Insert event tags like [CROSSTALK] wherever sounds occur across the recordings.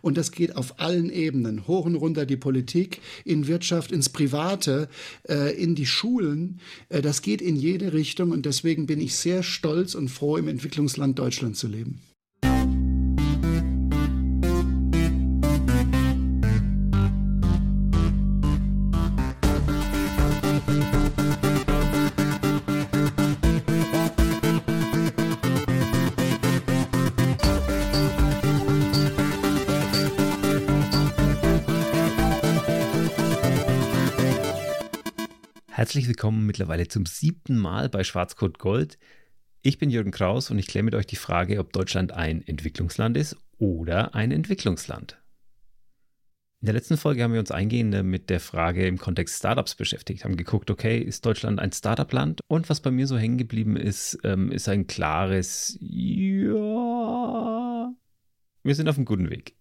Und das geht auf allen Ebenen, hoch und runter die Politik, in Wirtschaft, ins Private, äh, in die Schulen. Äh, das geht in jede Richtung und deswegen bin ich sehr stolz und froh, im Entwicklungsland Deutschland zu leben. Herzlich willkommen mittlerweile zum siebten Mal bei Schwarzcode Gold. Ich bin Jürgen Kraus und ich kläre mit euch die Frage, ob Deutschland ein Entwicklungsland ist oder ein Entwicklungsland. In der letzten Folge haben wir uns eingehend mit der Frage im Kontext Startups beschäftigt, haben geguckt, okay, ist Deutschland ein Startup-Land? Und was bei mir so hängen geblieben ist, ähm, ist ein klares Ja. Wir sind auf einem guten Weg.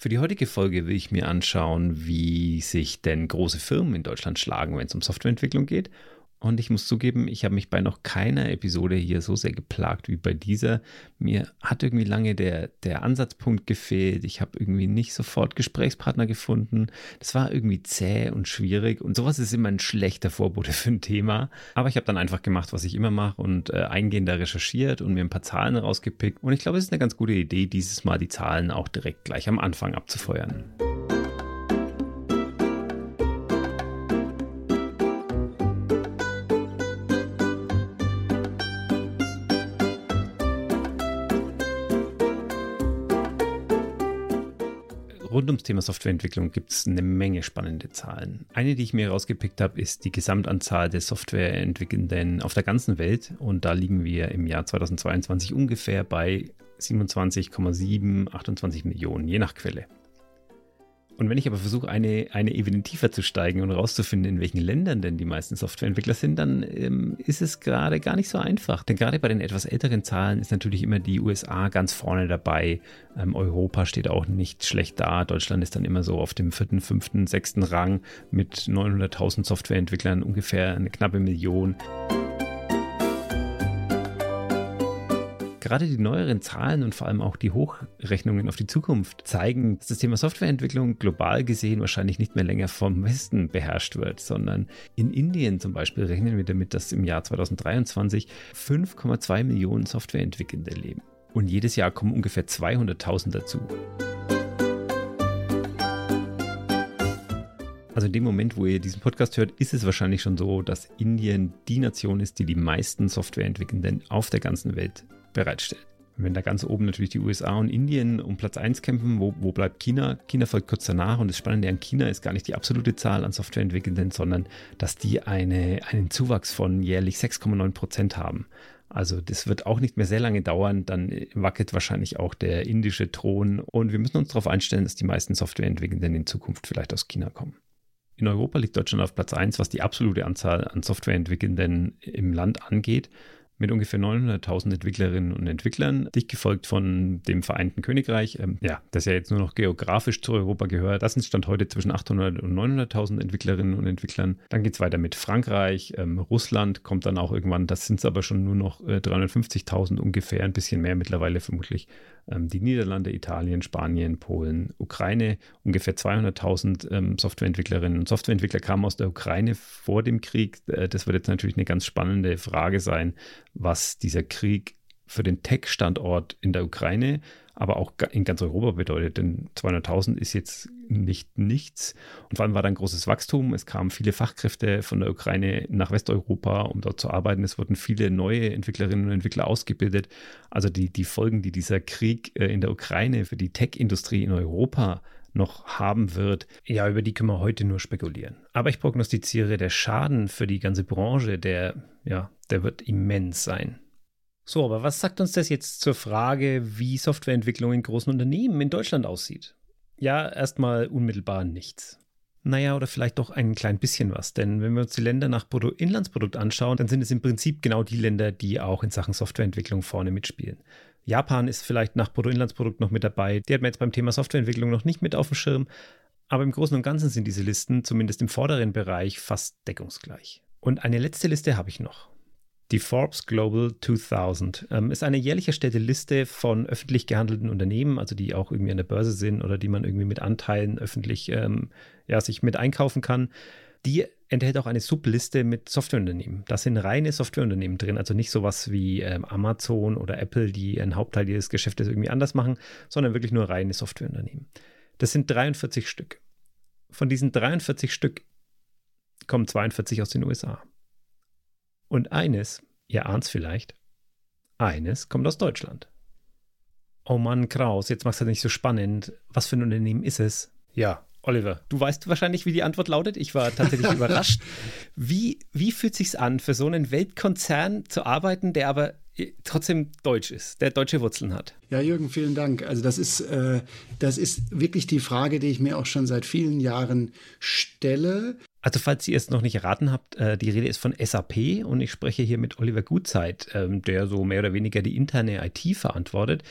Für die heutige Folge will ich mir anschauen, wie sich denn große Firmen in Deutschland schlagen, wenn es um Softwareentwicklung geht und ich muss zugeben, ich habe mich bei noch keiner Episode hier so sehr geplagt wie bei dieser. Mir hat irgendwie lange der, der Ansatzpunkt gefehlt. Ich habe irgendwie nicht sofort Gesprächspartner gefunden. Das war irgendwie zäh und schwierig. Und sowas ist immer ein schlechter Vorbote [LAUGHS] für ein Thema. Aber ich habe dann einfach gemacht, was ich immer mache und äh, eingehender recherchiert und mir ein paar Zahlen rausgepickt. Und ich glaube, es ist eine ganz gute Idee, dieses Mal die Zahlen auch direkt gleich am Anfang abzufeuern. Rund ums Thema Softwareentwicklung gibt es eine Menge spannende Zahlen. Eine, die ich mir rausgepickt habe, ist die Gesamtanzahl der Softwareentwickelnden auf der ganzen Welt. Und da liegen wir im Jahr 2022 ungefähr bei 27,7, 28 Millionen, je nach Quelle. Und wenn ich aber versuche, eine, eine Ebene tiefer zu steigen und herauszufinden, in welchen Ländern denn die meisten Softwareentwickler sind, dann ähm, ist es gerade gar nicht so einfach. Denn gerade bei den etwas älteren Zahlen ist natürlich immer die USA ganz vorne dabei. Ähm, Europa steht auch nicht schlecht da. Deutschland ist dann immer so auf dem vierten, fünften, sechsten Rang mit 900.000 Softwareentwicklern, ungefähr eine knappe Million. Gerade die neueren Zahlen und vor allem auch die Hochrechnungen auf die Zukunft zeigen, dass das Thema Softwareentwicklung global gesehen wahrscheinlich nicht mehr länger vom Westen beherrscht wird, sondern in Indien zum Beispiel rechnen wir damit, dass im Jahr 2023 5,2 Millionen Softwareentwickelnde leben. Und jedes Jahr kommen ungefähr 200.000 dazu. Also in dem Moment, wo ihr diesen Podcast hört, ist es wahrscheinlich schon so, dass Indien die Nation ist, die die meisten Softwareentwickelnden auf der ganzen Welt bereitstellt. Wenn da ganz oben natürlich die USA und Indien um Platz 1 kämpfen, wo, wo bleibt China? China folgt kurz danach und das Spannende an China ist gar nicht die absolute Zahl an Softwareentwickelnden, sondern dass die eine, einen Zuwachs von jährlich 6,9 Prozent haben. Also das wird auch nicht mehr sehr lange dauern, dann wackelt wahrscheinlich auch der indische Thron und wir müssen uns darauf einstellen, dass die meisten Softwareentwickelnden in Zukunft vielleicht aus China kommen. In Europa liegt Deutschland auf Platz 1, was die absolute Anzahl an Softwareentwickelnden im Land angeht mit ungefähr 900.000 Entwicklerinnen und Entwicklern, dicht gefolgt von dem Vereinten Königreich, ähm, ja, das ja jetzt nur noch geografisch zu Europa gehört. Das sind Stand heute zwischen 800 und 900.000 Entwicklerinnen und Entwicklern. Dann geht es weiter mit Frankreich, ähm, Russland kommt dann auch irgendwann, das sind es aber schon nur noch äh, 350.000 ungefähr, ein bisschen mehr mittlerweile vermutlich. Ähm, die Niederlande, Italien, Spanien, Polen, Ukraine, ungefähr 200.000 ähm, Softwareentwicklerinnen und Softwareentwickler kamen aus der Ukraine vor dem Krieg. Äh, das wird jetzt natürlich eine ganz spannende Frage sein, was dieser Krieg für den Tech-Standort in der Ukraine, aber auch in ganz Europa bedeutet. Denn 200.000 ist jetzt nicht nichts. Und vor allem war da ein großes Wachstum. Es kamen viele Fachkräfte von der Ukraine nach Westeuropa, um dort zu arbeiten. Es wurden viele neue Entwicklerinnen und Entwickler ausgebildet. Also die, die Folgen, die dieser Krieg äh, in der Ukraine für die Tech-Industrie in Europa noch haben wird, ja, über die können wir heute nur spekulieren. Aber ich prognostiziere, der Schaden für die ganze Branche, der, ja, der wird immens sein. So, aber was sagt uns das jetzt zur Frage, wie Softwareentwicklung in großen Unternehmen in Deutschland aussieht? Ja, erstmal unmittelbar nichts. Naja, oder vielleicht doch ein klein bisschen was. Denn wenn wir uns die Länder nach Bruttoinlandsprodukt anschauen, dann sind es im Prinzip genau die Länder, die auch in Sachen Softwareentwicklung vorne mitspielen. Japan ist vielleicht nach Bruttoinlandsprodukt noch mit dabei. Die hat man jetzt beim Thema Softwareentwicklung noch nicht mit auf dem Schirm. Aber im Großen und Ganzen sind diese Listen, zumindest im vorderen Bereich, fast deckungsgleich. Und eine letzte Liste habe ich noch. Die Forbes Global 2000 ähm, ist eine jährlich erstellte Liste von öffentlich gehandelten Unternehmen, also die auch irgendwie an der Börse sind oder die man irgendwie mit Anteilen öffentlich ähm, ja, sich mit einkaufen kann. Die enthält auch eine Subliste mit Softwareunternehmen. Da sind reine Softwareunternehmen drin, also nicht sowas wie ähm, Amazon oder Apple, die einen Hauptteil ihres Geschäftes irgendwie anders machen, sondern wirklich nur reine Softwareunternehmen. Das sind 43 Stück. Von diesen 43 Stück kommen 42 aus den USA. Und eines, ihr ahnt es vielleicht, eines kommt aus Deutschland. Oh Mann, Kraus, jetzt machst du das nicht so spannend. Was für ein Unternehmen ist es? Ja, Oliver, du weißt wahrscheinlich, wie die Antwort lautet. Ich war tatsächlich [LAUGHS] überrascht. Wie, wie fühlt sich's an, für so einen Weltkonzern zu arbeiten, der aber trotzdem deutsch ist, der deutsche Wurzeln hat? Ja, Jürgen, vielen Dank. Also das ist, äh, das ist wirklich die Frage, die ich mir auch schon seit vielen Jahren stelle. Also falls ihr es noch nicht erraten habt, äh, die Rede ist von SAP und ich spreche hier mit Oliver Gutzeit, ähm, der so mehr oder weniger die interne IT verantwortet.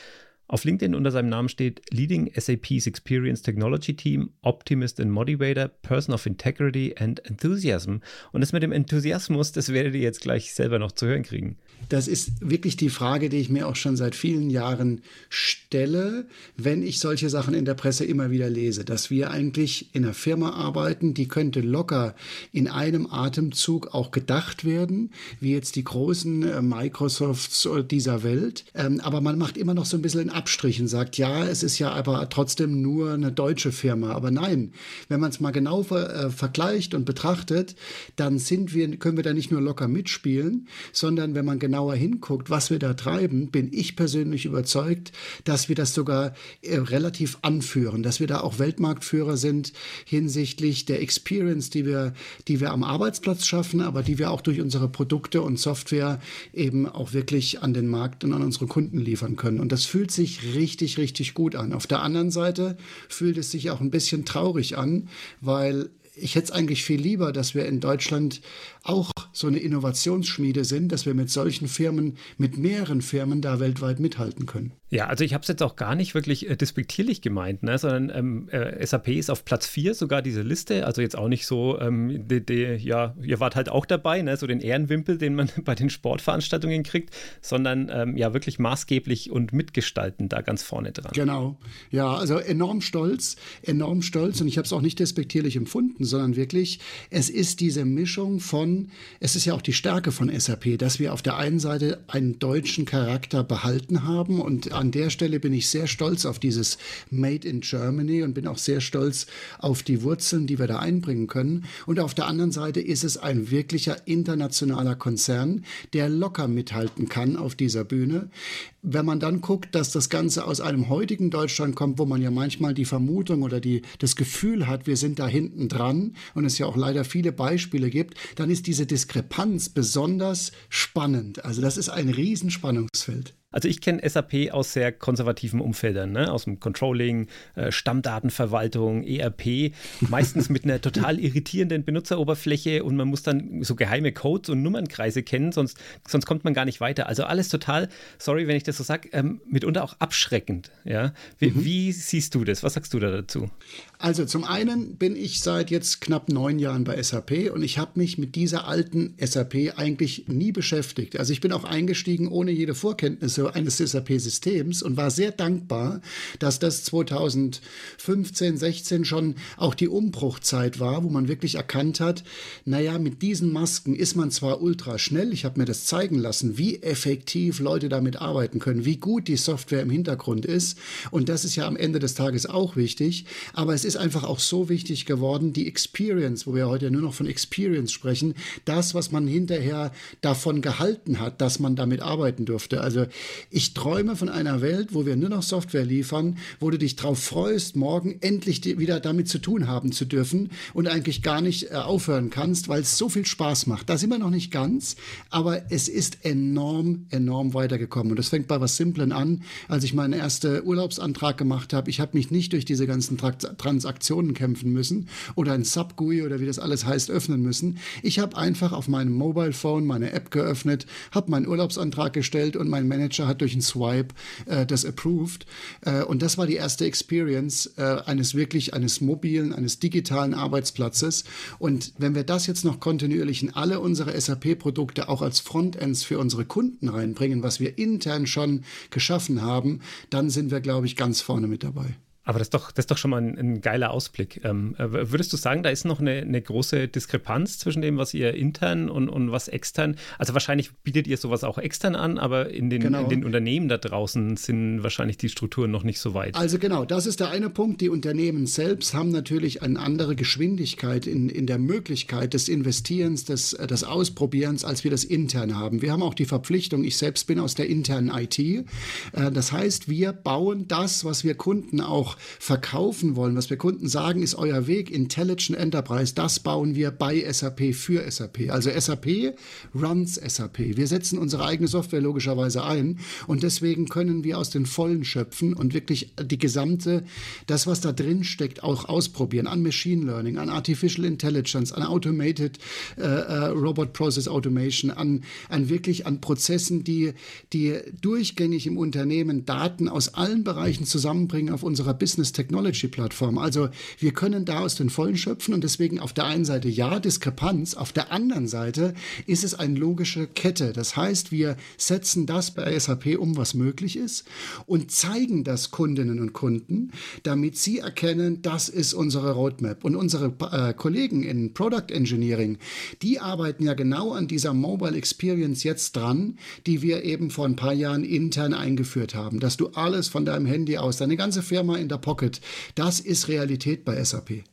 Auf LinkedIn unter seinem Namen steht Leading SAP's Experience Technology Team, Optimist and Motivator, Person of Integrity and Enthusiasm. Und das mit dem Enthusiasmus, das werdet ihr jetzt gleich selber noch zu hören kriegen. Das ist wirklich die Frage, die ich mir auch schon seit vielen Jahren stelle, wenn ich solche Sachen in der Presse immer wieder lese, dass wir eigentlich in einer Firma arbeiten, die könnte locker in einem Atemzug auch gedacht werden, wie jetzt die großen äh, Microsofts dieser Welt. Ähm, aber man macht immer noch so ein bisschen einen Abstrich und sagt, ja, es ist ja aber trotzdem nur eine deutsche Firma. Aber nein, wenn man es mal genau ver äh, vergleicht und betrachtet, dann sind wir, können wir da nicht nur locker mitspielen, sondern wenn man genauer hinguckt, was wir da treiben, bin ich persönlich überzeugt, dass wir das sogar äh, relativ anführen, dass wir da auch Weltmarktführer sind hinsichtlich der Experience, die wir, die wir am Arbeitsplatz schaffen, aber die wir auch durch unsere Produkte und Software eben auch wirklich an den Markt und an unsere Kunden liefern können. Und das fühlt sich richtig, richtig gut an. Auf der anderen Seite fühlt es sich auch ein bisschen traurig an, weil ich hätte es eigentlich viel lieber, dass wir in Deutschland auch so eine Innovationsschmiede sind, dass wir mit solchen Firmen, mit mehreren Firmen da weltweit mithalten können. Ja, also ich habe es jetzt auch gar nicht wirklich äh, despektierlich gemeint, ne? sondern ähm, äh, SAP ist auf Platz 4 sogar diese Liste, also jetzt auch nicht so, ähm, die, die, ja, ihr wart halt auch dabei, ne? so den Ehrenwimpel, den man [LAUGHS] bei den Sportveranstaltungen kriegt, sondern ähm, ja wirklich maßgeblich und mitgestalten da ganz vorne dran. Genau, ja, also enorm stolz, enorm stolz und ich habe es auch nicht despektierlich empfunden, sondern wirklich, es ist diese Mischung von, es ist ja auch die Stärke von SAP, dass wir auf der einen Seite einen deutschen Charakter behalten haben und an der Stelle bin ich sehr stolz auf dieses Made in Germany und bin auch sehr stolz auf die Wurzeln, die wir da einbringen können. Und auf der anderen Seite ist es ein wirklicher internationaler Konzern, der locker mithalten kann auf dieser Bühne. Wenn man dann guckt, dass das Ganze aus einem heutigen Deutschland kommt, wo man ja manchmal die Vermutung oder die, das Gefühl hat, wir sind da hinten dran und es ja auch leider viele Beispiele gibt, dann ist diese Diskrepanz besonders spannend. Also das ist ein Riesenspannungsfeld. Also ich kenne SAP aus sehr konservativen Umfeldern, ne? aus dem Controlling, äh, Stammdatenverwaltung, ERP, meistens mit einer total irritierenden Benutzeroberfläche und man muss dann so geheime Codes und Nummernkreise kennen, sonst, sonst kommt man gar nicht weiter. Also alles total, sorry, wenn ich das so sage, ähm, mitunter auch abschreckend. Ja? Wie, mhm. wie siehst du das? Was sagst du da dazu? Also zum einen bin ich seit jetzt knapp neun Jahren bei SAP und ich habe mich mit dieser alten SAP eigentlich nie beschäftigt. Also ich bin auch eingestiegen ohne jede Vorkenntnisse eines SAP-Systems und war sehr dankbar, dass das 2015, 16 schon auch die Umbruchzeit war, wo man wirklich erkannt hat, naja, mit diesen Masken ist man zwar ultra schnell, ich habe mir das zeigen lassen, wie effektiv Leute damit arbeiten können, wie gut die Software im Hintergrund ist und das ist ja am Ende des Tages auch wichtig, aber es ist einfach auch so wichtig geworden, die Experience, wo wir heute nur noch von Experience sprechen, das, was man hinterher davon gehalten hat, dass man damit arbeiten durfte. Also ich träume von einer Welt, wo wir nur noch Software liefern, wo du dich darauf freust, morgen endlich wieder damit zu tun haben zu dürfen und eigentlich gar nicht äh, aufhören kannst, weil es so viel Spaß macht. Da sind wir noch nicht ganz, aber es ist enorm, enorm weitergekommen. Und das fängt bei was Simplen an. Als ich meinen ersten Urlaubsantrag gemacht habe, ich habe mich nicht durch diese ganzen Transaktionen kämpfen müssen oder ein Subgui oder wie das alles heißt öffnen müssen. Ich habe einfach auf meinem Mobile Phone meine App geöffnet, habe meinen Urlaubsantrag gestellt und mein Manager hat durch einen Swipe äh, das approved. Äh, und das war die erste Experience äh, eines wirklich, eines mobilen, eines digitalen Arbeitsplatzes. Und wenn wir das jetzt noch kontinuierlich in alle unsere SAP-Produkte auch als Frontends für unsere Kunden reinbringen, was wir intern schon geschaffen haben, dann sind wir, glaube ich, ganz vorne mit dabei. Aber das ist doch, das ist doch schon mal ein, ein geiler Ausblick. Ähm, äh, würdest du sagen, da ist noch eine, eine, große Diskrepanz zwischen dem, was ihr intern und, und was extern, also wahrscheinlich bietet ihr sowas auch extern an, aber in den, genau. in den Unternehmen da draußen sind wahrscheinlich die Strukturen noch nicht so weit. Also genau, das ist der eine Punkt. Die Unternehmen selbst haben natürlich eine andere Geschwindigkeit in, in der Möglichkeit des Investierens, des, äh, des Ausprobierens, als wir das intern haben. Wir haben auch die Verpflichtung, ich selbst bin aus der internen IT. Äh, das heißt, wir bauen das, was wir Kunden auch auch verkaufen wollen, was wir Kunden sagen, ist euer Weg, Intelligent Enterprise, das bauen wir bei SAP für SAP. Also SAP runs SAP. Wir setzen unsere eigene Software logischerweise ein und deswegen können wir aus den Vollen schöpfen und wirklich die gesamte, das, was da drin steckt, auch ausprobieren an Machine Learning, an Artificial Intelligence, an Automated äh, äh, Robot Process Automation, an, an wirklich an Prozessen, die, die durchgängig im Unternehmen Daten aus allen Bereichen zusammenbringen auf unserer Business Technology Plattform. Also wir können da aus den Vollen schöpfen und deswegen auf der einen Seite ja Diskrepanz, auf der anderen Seite ist es eine logische Kette. Das heißt, wir setzen das bei SAP um, was möglich ist und zeigen das Kundinnen und Kunden, damit sie erkennen, das ist unsere Roadmap. Und unsere äh, Kollegen in Product Engineering, die arbeiten ja genau an dieser Mobile Experience jetzt dran, die wir eben vor ein paar Jahren intern eingeführt haben, dass du alles von deinem Handy aus, deine ganze Firma in der Pocket. Das ist Realität bei SAP.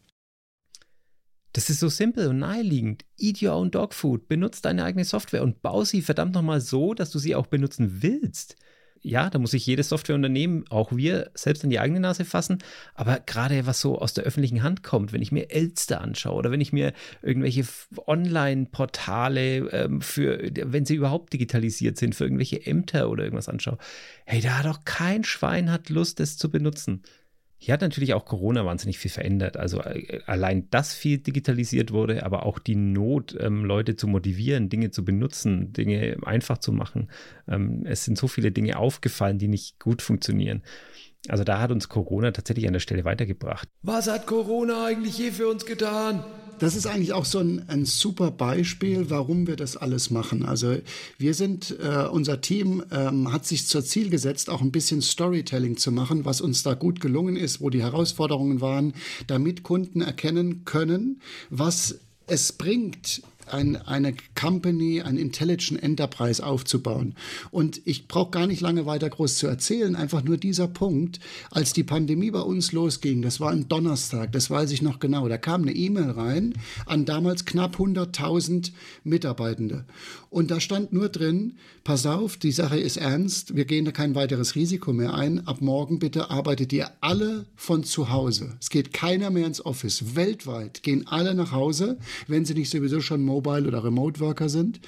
Das ist so simpel und naheliegend. Eat your own dog food. Benutze deine eigene Software und bau sie verdammt nochmal so, dass du sie auch benutzen willst. Ja, da muss sich jedes Softwareunternehmen, auch wir, selbst in die eigene Nase fassen. Aber gerade was so aus der öffentlichen Hand kommt, wenn ich mir Elster anschaue oder wenn ich mir irgendwelche Online-Portale ähm, für, wenn sie überhaupt digitalisiert sind, für irgendwelche Ämter oder irgendwas anschaue, hey, da hat doch kein Schwein hat Lust, das zu benutzen. Hier hat natürlich auch Corona wahnsinnig viel verändert. Also äh, allein das viel digitalisiert wurde, aber auch die Not, ähm, Leute zu motivieren, Dinge zu benutzen, Dinge einfach zu machen. Ähm, es sind so viele Dinge aufgefallen, die nicht gut funktionieren. Also da hat uns Corona tatsächlich an der Stelle weitergebracht. Was hat Corona eigentlich je für uns getan? Das ist eigentlich auch so ein, ein super Beispiel, warum wir das alles machen. Also wir sind, äh, unser Team ähm, hat sich zur Ziel gesetzt, auch ein bisschen Storytelling zu machen, was uns da gut gelungen ist, wo die Herausforderungen waren, damit Kunden erkennen können, was es bringt, ein, eine Company, ein Intelligent Enterprise aufzubauen. Und ich brauche gar nicht lange weiter groß zu erzählen, einfach nur dieser Punkt, als die Pandemie bei uns losging, das war ein Donnerstag, das weiß ich noch genau, da kam eine E-Mail rein an damals knapp 100.000 Mitarbeitende. Und da stand nur drin, pass auf, die Sache ist ernst, wir gehen da kein weiteres Risiko mehr ein, ab morgen bitte arbeitet ihr alle von zu Hause. Es geht keiner mehr ins Office. Weltweit gehen alle nach Hause, wenn sie nicht sowieso schon Mobile oder Remote Worker sind.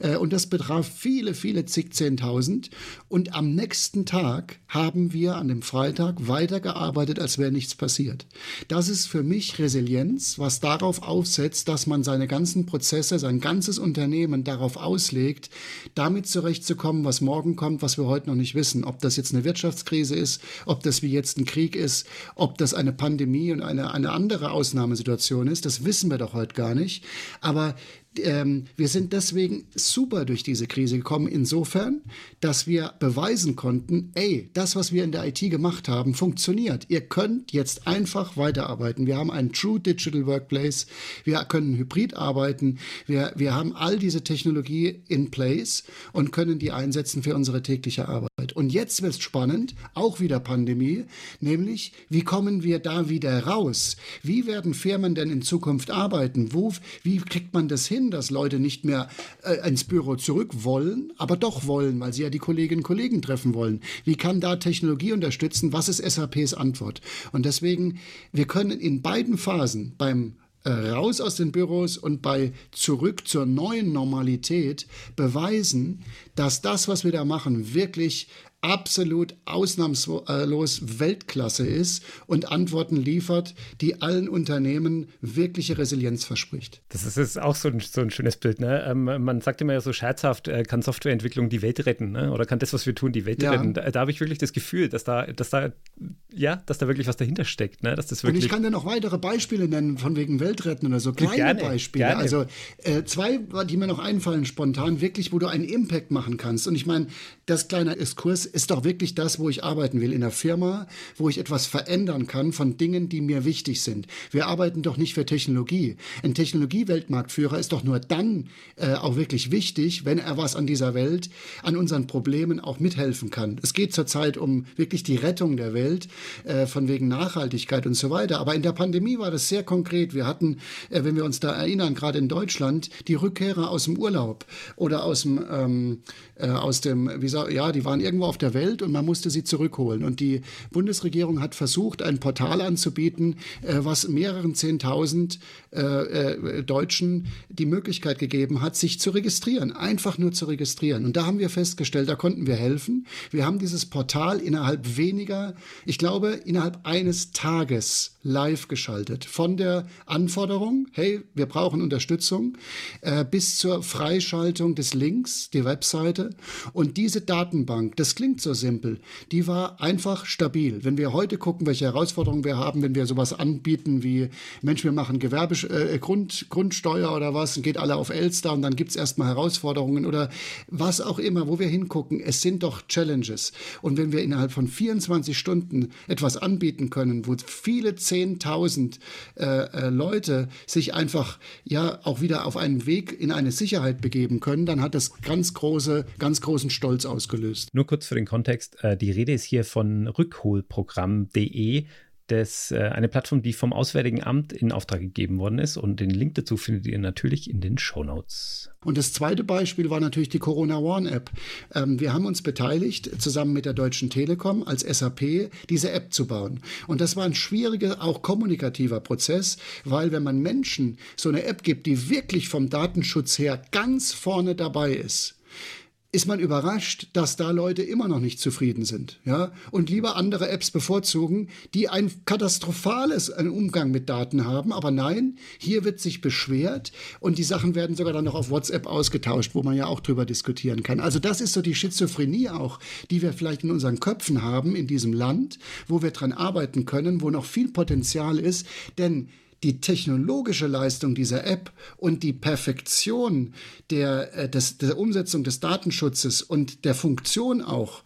Äh, und das betraf viele, viele zig Zehntausend. Und am nächsten Tag haben wir an dem Freitag weitergearbeitet, als wäre nichts passiert. Das ist für mich Resilienz, was darauf aufsetzt, dass man seine ganzen Prozesse, sein ganzes Unternehmen darauf auslegt, damit zurechtzukommen, was morgen kommt, was wir heute noch nicht wissen. Ob das jetzt eine Wirtschaftskrise ist, ob das wie jetzt ein Krieg ist, ob das eine Pandemie und eine, eine andere Ausnahmesituation ist, das wissen wir doch heute gar nicht. Aber ähm, wir sind deswegen super durch diese Krise gekommen, insofern, dass wir beweisen konnten, ey, das, was wir in der IT gemacht haben, funktioniert. Ihr könnt jetzt einfach weiterarbeiten. Wir haben einen True Digital Workplace, wir können hybrid arbeiten, wir, wir haben all diese Technologie in place und können die einsetzen für unsere tägliche Arbeit. Und jetzt wird es spannend, auch wieder Pandemie, nämlich, wie kommen wir da wieder raus? Wie werden Firmen denn in Zukunft arbeiten? Wo, wie kriegt man das hin? Hin, dass Leute nicht mehr äh, ins Büro zurück wollen, aber doch wollen, weil sie ja die Kolleginnen und Kollegen treffen wollen. Wie kann da Technologie unterstützen? Was ist SAPs Antwort? Und deswegen, wir können in beiden Phasen beim äh, raus aus den Büros und bei zurück zur neuen Normalität beweisen, dass das, was wir da machen, wirklich absolut ausnahmslos Weltklasse ist und Antworten liefert, die allen Unternehmen wirkliche Resilienz verspricht. Das ist, ist auch so ein, so ein schönes Bild. Ne? Ähm, man sagt immer ja so scherzhaft, äh, kann Softwareentwicklung die Welt retten ne? oder kann das, was wir tun, die Welt ja. retten. Da, da habe ich wirklich das Gefühl, dass da, dass da, ja, dass da wirklich was dahinter steckt. Ne? Dass das wirklich und ich kann dir noch weitere Beispiele nennen, von wegen Weltretten oder so, kleine gerne, Beispiele. Gerne. Also äh, zwei, die mir noch einfallen spontan, wirklich, wo du einen Impact machen kannst. Und ich meine, das kleine Exkurs ist doch wirklich das, wo ich arbeiten will, in der Firma, wo ich etwas verändern kann von Dingen, die mir wichtig sind. Wir arbeiten doch nicht für Technologie. Ein Technologieweltmarktführer ist doch nur dann äh, auch wirklich wichtig, wenn er was an dieser Welt, an unseren Problemen auch mithelfen kann. Es geht zurzeit um wirklich die Rettung der Welt, äh, von wegen Nachhaltigkeit und so weiter. Aber in der Pandemie war das sehr konkret. Wir hatten, äh, wenn wir uns da erinnern, gerade in Deutschland, die Rückkehrer aus dem Urlaub oder aus dem, ähm, äh, aus dem, wie sag, ja, die waren irgendwo auf der Welt und man musste sie zurückholen. Und die Bundesregierung hat versucht, ein Portal anzubieten, äh, was mehreren Zehntausend äh, äh, Deutschen die Möglichkeit gegeben hat, sich zu registrieren, einfach nur zu registrieren. Und da haben wir festgestellt, da konnten wir helfen. Wir haben dieses Portal innerhalb weniger, ich glaube, innerhalb eines Tages live geschaltet. Von der Anforderung, hey, wir brauchen Unterstützung, äh, bis zur Freischaltung des Links, die Webseite. Und diese Datenbank, das klingt so simpel, die war einfach stabil. Wenn wir heute gucken, welche Herausforderungen wir haben, wenn wir sowas anbieten wie, Mensch, wir machen Gewerbe, äh, Grund, Grundsteuer oder was, geht alle auf Elster und dann gibt es erstmal Herausforderungen oder was auch immer, wo wir hingucken, es sind doch Challenges. Und wenn wir innerhalb von 24 Stunden etwas anbieten können, wo viele 10.000 äh, äh, Leute sich einfach ja auch wieder auf einen Weg in eine Sicherheit begeben können, dann hat das ganz große, ganz großen Stolz ausgelöst. Nur kurz für den Kontext, äh, die Rede ist hier von rückholprogramm.de. Das äh, eine Plattform, die vom Auswärtigen Amt in Auftrag gegeben worden ist. Und den Link dazu findet ihr natürlich in den Show Notes. Und das zweite Beispiel war natürlich die Corona One App. Ähm, wir haben uns beteiligt, zusammen mit der Deutschen Telekom als SAP, diese App zu bauen. Und das war ein schwieriger, auch kommunikativer Prozess, weil wenn man Menschen so eine App gibt, die wirklich vom Datenschutz her ganz vorne dabei ist, ist man überrascht, dass da Leute immer noch nicht zufrieden sind, ja, und lieber andere Apps bevorzugen, die ein katastrophales Umgang mit Daten haben. Aber nein, hier wird sich beschwert und die Sachen werden sogar dann noch auf WhatsApp ausgetauscht, wo man ja auch drüber diskutieren kann. Also das ist so die Schizophrenie auch, die wir vielleicht in unseren Köpfen haben in diesem Land, wo wir dran arbeiten können, wo noch viel Potenzial ist, denn die technologische Leistung dieser App und die Perfektion der, äh, des, der Umsetzung des Datenschutzes und der Funktion auch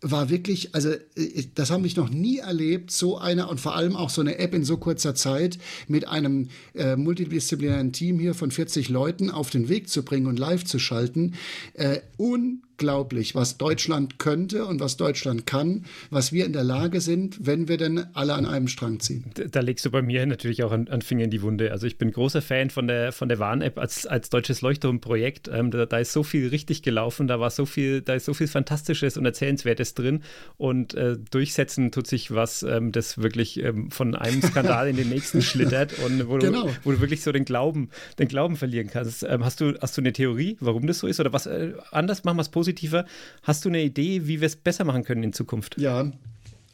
war wirklich, also äh, das habe ich noch nie erlebt, so eine und vor allem auch so eine App in so kurzer Zeit mit einem äh, multidisziplinären Team hier von 40 Leuten auf den Weg zu bringen und live zu schalten. Äh, un unglaublich, was Deutschland könnte und was Deutschland kann, was wir in der Lage sind, wenn wir denn alle an einem Strang ziehen. Da, legst du bei mir natürlich auch an Finger in die Wunde. Also ich bin großer Fan von der, von der Warn-App als, als deutsches Leuchtturmprojekt. Ähm, da, da, ist so viel richtig gelaufen, da war so viel, da ist so viel Fantastisches und Erzählenswertes drin und äh, durchsetzen tut sich was, ähm, das wirklich ähm, von einem Skandal in den nächsten [LAUGHS] schlittert und wo, genau. du, wo du wirklich so den Glauben, den Glauben verlieren kannst. Ähm, hast, du, hast du eine Theorie, warum das so ist? Oder was äh, anders machen wir es positiv? Positiver. Hast du eine Idee, wie wir es besser machen können in Zukunft? Ja,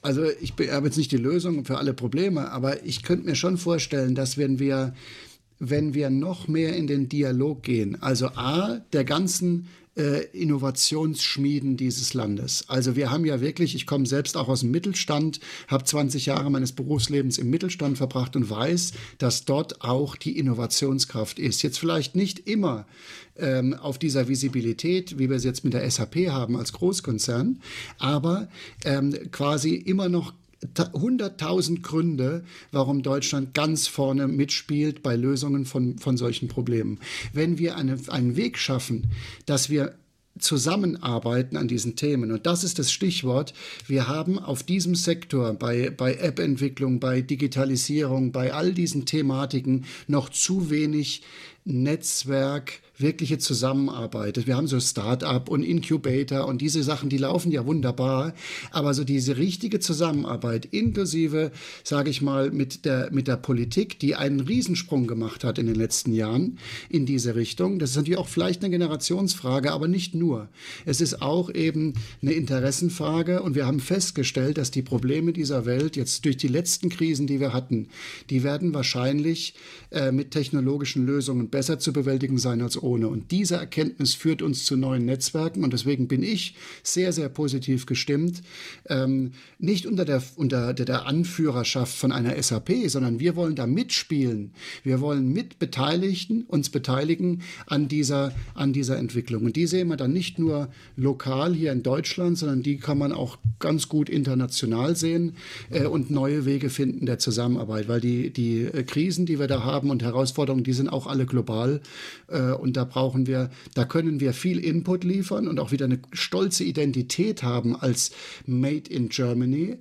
also ich habe jetzt nicht die Lösung für alle Probleme, aber ich könnte mir schon vorstellen, dass wenn wir, wenn wir noch mehr in den Dialog gehen, also A, der ganzen äh, Innovationsschmieden dieses Landes. Also wir haben ja wirklich, ich komme selbst auch aus dem Mittelstand, habe 20 Jahre meines Berufslebens im Mittelstand verbracht und weiß, dass dort auch die Innovationskraft ist. Jetzt vielleicht nicht immer ähm, auf dieser Visibilität, wie wir es jetzt mit der SAP haben als Großkonzern, aber ähm, quasi immer noch 100.000 Gründe, warum Deutschland ganz vorne mitspielt bei Lösungen von, von solchen Problemen. Wenn wir eine, einen Weg schaffen, dass wir zusammenarbeiten an diesen Themen. Und das ist das Stichwort. Wir haben auf diesem Sektor bei, bei App-Entwicklung, bei Digitalisierung, bei all diesen Thematiken noch zu wenig Netzwerk, wirkliche Zusammenarbeit. Wir haben so Start-up und Incubator und diese Sachen, die laufen ja wunderbar, aber so diese richtige Zusammenarbeit inklusive, sage ich mal, mit der, mit der Politik, die einen Riesensprung gemacht hat in den letzten Jahren in diese Richtung. Das ist natürlich auch vielleicht eine Generationsfrage, aber nicht nur. Es ist auch eben eine Interessenfrage und wir haben festgestellt, dass die Probleme dieser Welt jetzt durch die letzten Krisen, die wir hatten, die werden wahrscheinlich äh, mit technologischen Lösungen besser zu bewältigen sein als ohne. Und diese Erkenntnis führt uns zu neuen Netzwerken und deswegen bin ich sehr, sehr positiv gestimmt. Ähm, nicht unter der, unter der Anführerschaft von einer SAP, sondern wir wollen da mitspielen. Wir wollen mit Beteiligten uns beteiligen an dieser, an dieser Entwicklung. Und die sehen wir dann nicht nur lokal hier in Deutschland, sondern die kann man auch ganz gut international sehen äh, und neue Wege finden der Zusammenarbeit, weil die, die Krisen, die wir da haben und Herausforderungen, die sind auch alle global. Äh, und da brauchen wir, da können wir viel Input liefern und auch wieder eine stolze Identität haben als Made in Germany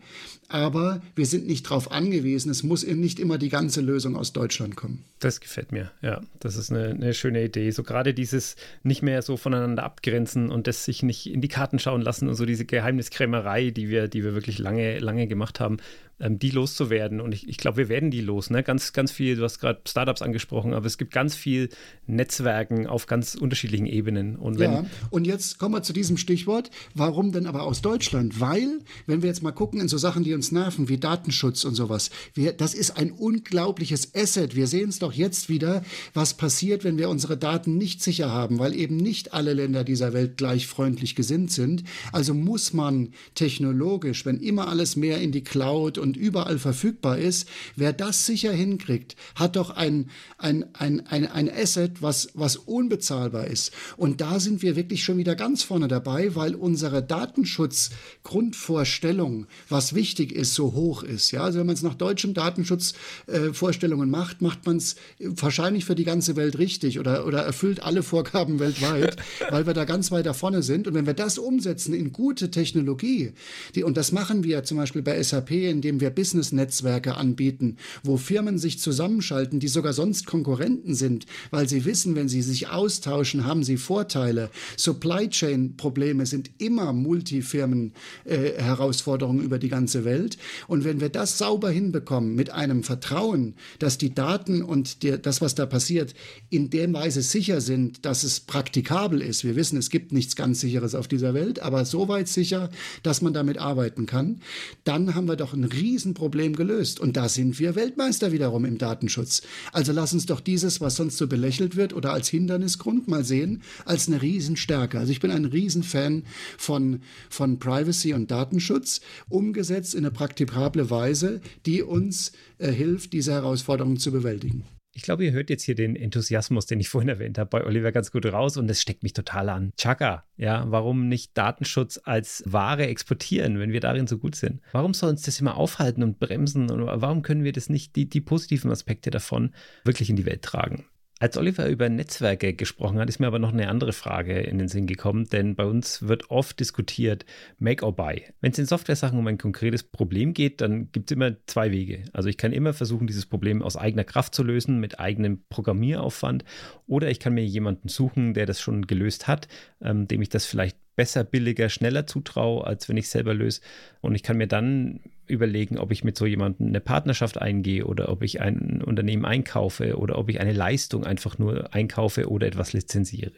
aber wir sind nicht darauf angewiesen. Es muss eben nicht immer die ganze Lösung aus Deutschland kommen. Das gefällt mir, ja. Das ist eine, eine schöne Idee. So gerade dieses nicht mehr so voneinander abgrenzen und das sich nicht in die Karten schauen lassen und so diese Geheimniskrämerei, die wir, die wir wirklich lange, lange gemacht haben, ähm, die loszuwerden. Und ich, ich glaube, wir werden die los. Ne? Ganz, ganz viel, du hast gerade Startups angesprochen, aber es gibt ganz viel Netzwerken auf ganz unterschiedlichen Ebenen. Und wenn ja, und jetzt kommen wir zu diesem Stichwort. Warum denn aber aus Deutschland? Weil, wenn wir jetzt mal gucken in so Sachen, die uns nerven, wie Datenschutz und sowas, wir, das ist ein unglaubliches Asset. Wir sehen es doch jetzt wieder, was passiert, wenn wir unsere Daten nicht sicher haben, weil eben nicht alle Länder dieser Welt gleich freundlich gesinnt sind. Also muss man technologisch, wenn immer alles mehr in die Cloud und überall verfügbar ist, wer das sicher hinkriegt, hat doch ein, ein, ein, ein, ein Asset, was, was unbezahlbar ist. Und da sind wir wirklich schon wieder ganz vorne dabei, weil unsere Datenschutzgrundvorstellung, was wichtig ist, so hoch ist. Ja, also wenn man es nach deutschen Datenschutzvorstellungen äh, macht, macht man es wahrscheinlich für die ganze Welt richtig oder, oder erfüllt alle Vorgaben weltweit, [LAUGHS] weil wir da ganz weit da vorne sind. Und wenn wir das umsetzen in gute Technologie, die, und das machen wir zum Beispiel bei SAP, indem indem wir Business-Netzwerke anbieten, wo Firmen sich zusammenschalten, die sogar sonst Konkurrenten sind, weil sie wissen, wenn sie sich austauschen, haben sie Vorteile. Supply Chain-Probleme sind immer Multifirmen-Herausforderungen äh, über die ganze Welt. Und wenn wir das sauber hinbekommen mit einem Vertrauen, dass die Daten und das, was da passiert, in der Weise sicher sind, dass es praktikabel ist. Wir wissen, es gibt nichts ganz Sicheres auf dieser Welt, aber so weit sicher, dass man damit arbeiten kann. Dann haben wir doch ein Riesenproblem gelöst. Und da sind wir Weltmeister wiederum im Datenschutz. Also lass uns doch dieses, was sonst so belächelt wird oder als Hindernisgrund mal sehen, als eine Riesenstärke. Also ich bin ein Riesenfan von, von Privacy und Datenschutz, umgesetzt in eine praktikable Weise, die uns äh, hilft, diese Herausforderungen zu bewältigen. Ich glaube, ihr hört jetzt hier den Enthusiasmus, den ich vorhin erwähnt habe, bei Oliver ganz gut raus und das steckt mich total an. Chaka, ja, warum nicht Datenschutz als Ware exportieren, wenn wir darin so gut sind? Warum soll uns das immer aufhalten und bremsen und warum können wir das nicht, die, die positiven Aspekte davon, wirklich in die Welt tragen? Als Oliver über Netzwerke gesprochen hat, ist mir aber noch eine andere Frage in den Sinn gekommen, denn bei uns wird oft diskutiert, Make or Buy. Wenn es in Software-Sachen um ein konkretes Problem geht, dann gibt es immer zwei Wege. Also ich kann immer versuchen, dieses Problem aus eigener Kraft zu lösen, mit eigenem Programmieraufwand, oder ich kann mir jemanden suchen, der das schon gelöst hat, ähm, dem ich das vielleicht besser, billiger, schneller zutraue, als wenn ich selber löse. Und ich kann mir dann überlegen, ob ich mit so jemandem eine Partnerschaft eingehe oder ob ich ein Unternehmen einkaufe oder ob ich eine Leistung einfach nur einkaufe oder etwas lizenziere.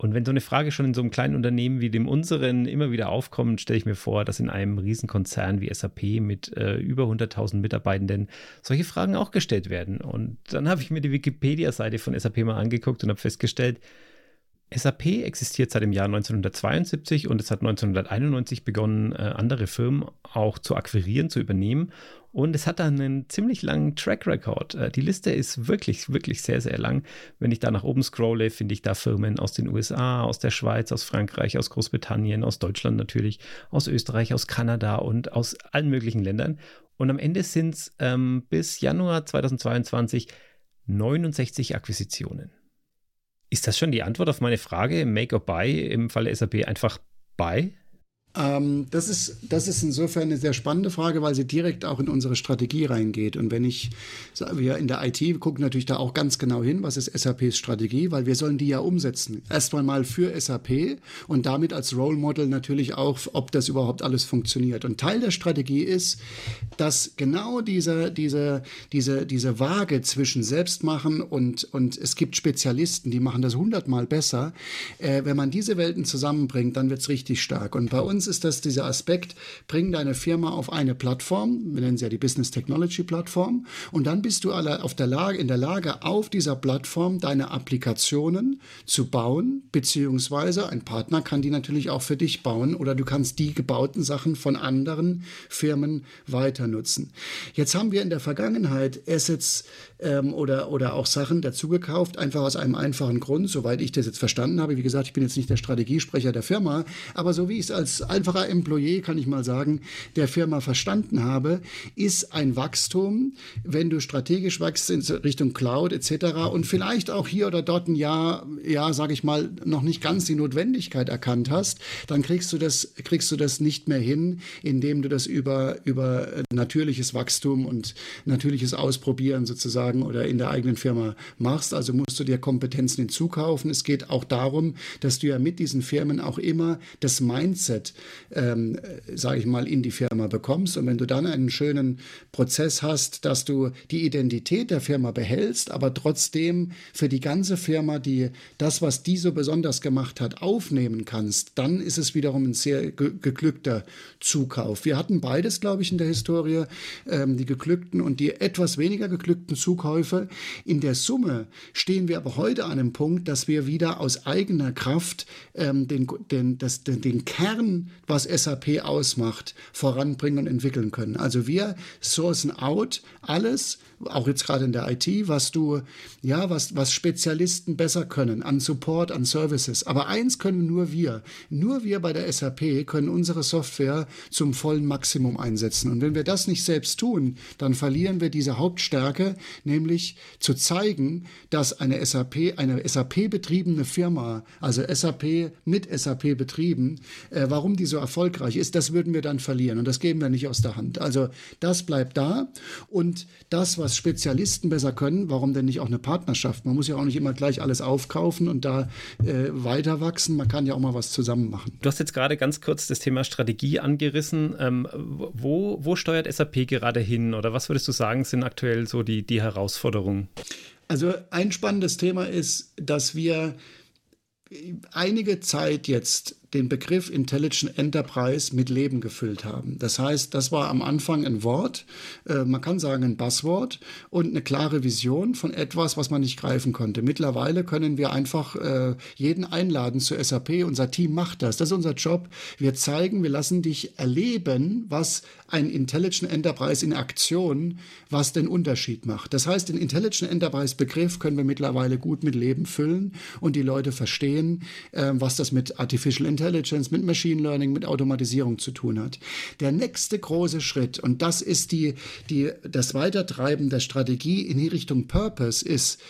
Und wenn so eine Frage schon in so einem kleinen Unternehmen wie dem unseren immer wieder aufkommt, stelle ich mir vor, dass in einem Riesenkonzern wie SAP mit äh, über 100.000 Mitarbeitenden solche Fragen auch gestellt werden. Und dann habe ich mir die Wikipedia-Seite von SAP mal angeguckt und habe festgestellt, SAP existiert seit dem Jahr 1972 und es hat 1991 begonnen, äh, andere Firmen auch zu akquirieren, zu übernehmen. Und es hat dann einen ziemlich langen Track Record. Äh, die Liste ist wirklich, wirklich sehr, sehr lang. Wenn ich da nach oben scrolle, finde ich da Firmen aus den USA, aus der Schweiz, aus Frankreich, aus Großbritannien, aus Deutschland natürlich, aus Österreich, aus Kanada und aus allen möglichen Ländern. Und am Ende sind es ähm, bis Januar 2022 69 Akquisitionen. Ist das schon die Antwort auf meine Frage, Make or Buy im Falle SAP einfach Buy? Ähm, das, ist, das ist insofern eine sehr spannende Frage, weil sie direkt auch in unsere Strategie reingeht. Und wenn ich, wir in der IT gucken natürlich da auch ganz genau hin, was ist SAPs Strategie, weil wir sollen die ja umsetzen. Erstmal mal für SAP und damit als Role Model natürlich auch, ob das überhaupt alles funktioniert. Und Teil der Strategie ist, dass genau diese, diese, diese, diese Waage zwischen Selbstmachen und, und es gibt Spezialisten, die machen das hundertmal besser. Äh, wenn man diese Welten zusammenbringt, dann wird es richtig stark. Und bei uns uns ist das dieser Aspekt, bring deine Firma auf eine Plattform, wir nennen sie ja die Business Technology Plattform, und dann bist du auf der Lage, in der Lage, auf dieser Plattform deine Applikationen zu bauen, beziehungsweise ein Partner kann die natürlich auch für dich bauen oder du kannst die gebauten Sachen von anderen Firmen weiter nutzen. Jetzt haben wir in der Vergangenheit Assets ähm, oder, oder auch Sachen dazugekauft, einfach aus einem einfachen Grund, soweit ich das jetzt verstanden habe. Wie gesagt, ich bin jetzt nicht der Strategiesprecher der Firma, aber so wie ich es als einfacher Employee, kann ich mal sagen, der Firma verstanden habe, ist ein Wachstum, wenn du strategisch wachst in Richtung Cloud etc. und vielleicht auch hier oder dort ein Jahr, ja, sage ich mal, noch nicht ganz die Notwendigkeit erkannt hast, dann kriegst du das, kriegst du das nicht mehr hin, indem du das über, über natürliches Wachstum und natürliches Ausprobieren sozusagen oder in der eigenen Firma machst. Also musst du dir Kompetenzen hinzukaufen. Es geht auch darum, dass du ja mit diesen Firmen auch immer das Mindset ähm, sage ich mal, in die Firma bekommst. Und wenn du dann einen schönen Prozess hast, dass du die Identität der Firma behältst, aber trotzdem für die ganze Firma die, das, was die so besonders gemacht hat, aufnehmen kannst, dann ist es wiederum ein sehr ge geglückter Zukauf. Wir hatten beides, glaube ich, in der Historie, ähm, die geglückten und die etwas weniger geglückten Zukäufe. In der Summe stehen wir aber heute an einem Punkt, dass wir wieder aus eigener Kraft ähm, den, den, das, den, den Kern was SAP ausmacht, voranbringen und entwickeln können. Also wir sourcen out alles, auch jetzt gerade in der IT, was du, ja, was, was Spezialisten besser können, an Support, an Services. Aber eins können nur wir. Nur wir bei der SAP können unsere Software zum vollen Maximum einsetzen. Und wenn wir das nicht selbst tun, dann verlieren wir diese Hauptstärke, nämlich zu zeigen, dass eine SAP, eine SAP-betriebene Firma, also SAP mit SAP betrieben, äh, warum die so erfolgreich ist, das würden wir dann verlieren. Und das geben wir nicht aus der Hand. Also das bleibt da. Und das, was Spezialisten besser können, warum denn nicht auch eine Partnerschaft? Man muss ja auch nicht immer gleich alles aufkaufen und da äh, weiter wachsen. Man kann ja auch mal was zusammen machen. Du hast jetzt gerade ganz kurz das Thema Strategie angerissen. Ähm, wo, wo steuert SAP gerade hin? Oder was würdest du sagen, sind aktuell so die, die Herausforderungen? Also ein spannendes Thema ist, dass wir einige Zeit jetzt den Begriff Intelligent Enterprise mit Leben gefüllt haben. Das heißt, das war am Anfang ein Wort, äh, man kann sagen ein Buzzword und eine klare Vision von etwas, was man nicht greifen konnte. Mittlerweile können wir einfach äh, jeden einladen zu SAP. Unser Team macht das. Das ist unser Job. Wir zeigen, wir lassen dich erleben, was ein Intelligent Enterprise in Aktion, was den Unterschied macht. Das heißt, den Intelligent Enterprise Begriff können wir mittlerweile gut mit Leben füllen und die Leute verstehen, äh, was das mit Artificial Intelligence Intelligence, mit Machine Learning, mit Automatisierung zu tun hat. Der nächste große Schritt, und das ist die, die, das Weitertreiben der Strategie in die Richtung Purpose, ist,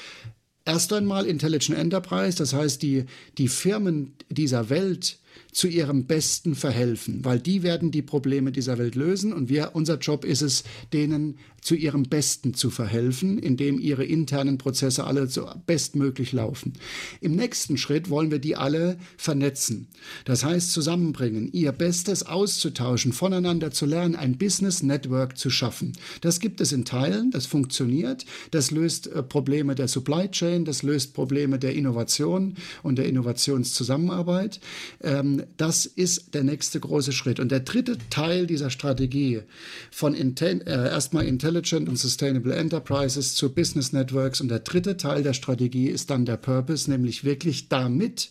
Erst einmal Intelligent Enterprise, das heißt, die, die Firmen dieser Welt zu ihrem Besten verhelfen, weil die werden die Probleme dieser Welt lösen und wir, unser Job ist es, denen zu ihrem Besten zu verhelfen, indem ihre internen Prozesse alle so bestmöglich laufen. Im nächsten Schritt wollen wir die alle vernetzen. Das heißt zusammenbringen, ihr Bestes auszutauschen, voneinander zu lernen, ein Business Network zu schaffen. Das gibt es in Teilen, das funktioniert, das löst äh, Probleme der Supply Chain, das löst Probleme der Innovation und der Innovationszusammenarbeit. Ähm, das ist der nächste große Schritt. Und der dritte Teil dieser Strategie von Inten äh, erstmal Intelligence Intelligent und Sustainable Enterprises zu Business Networks. Und der dritte Teil der Strategie ist dann der Purpose, nämlich wirklich damit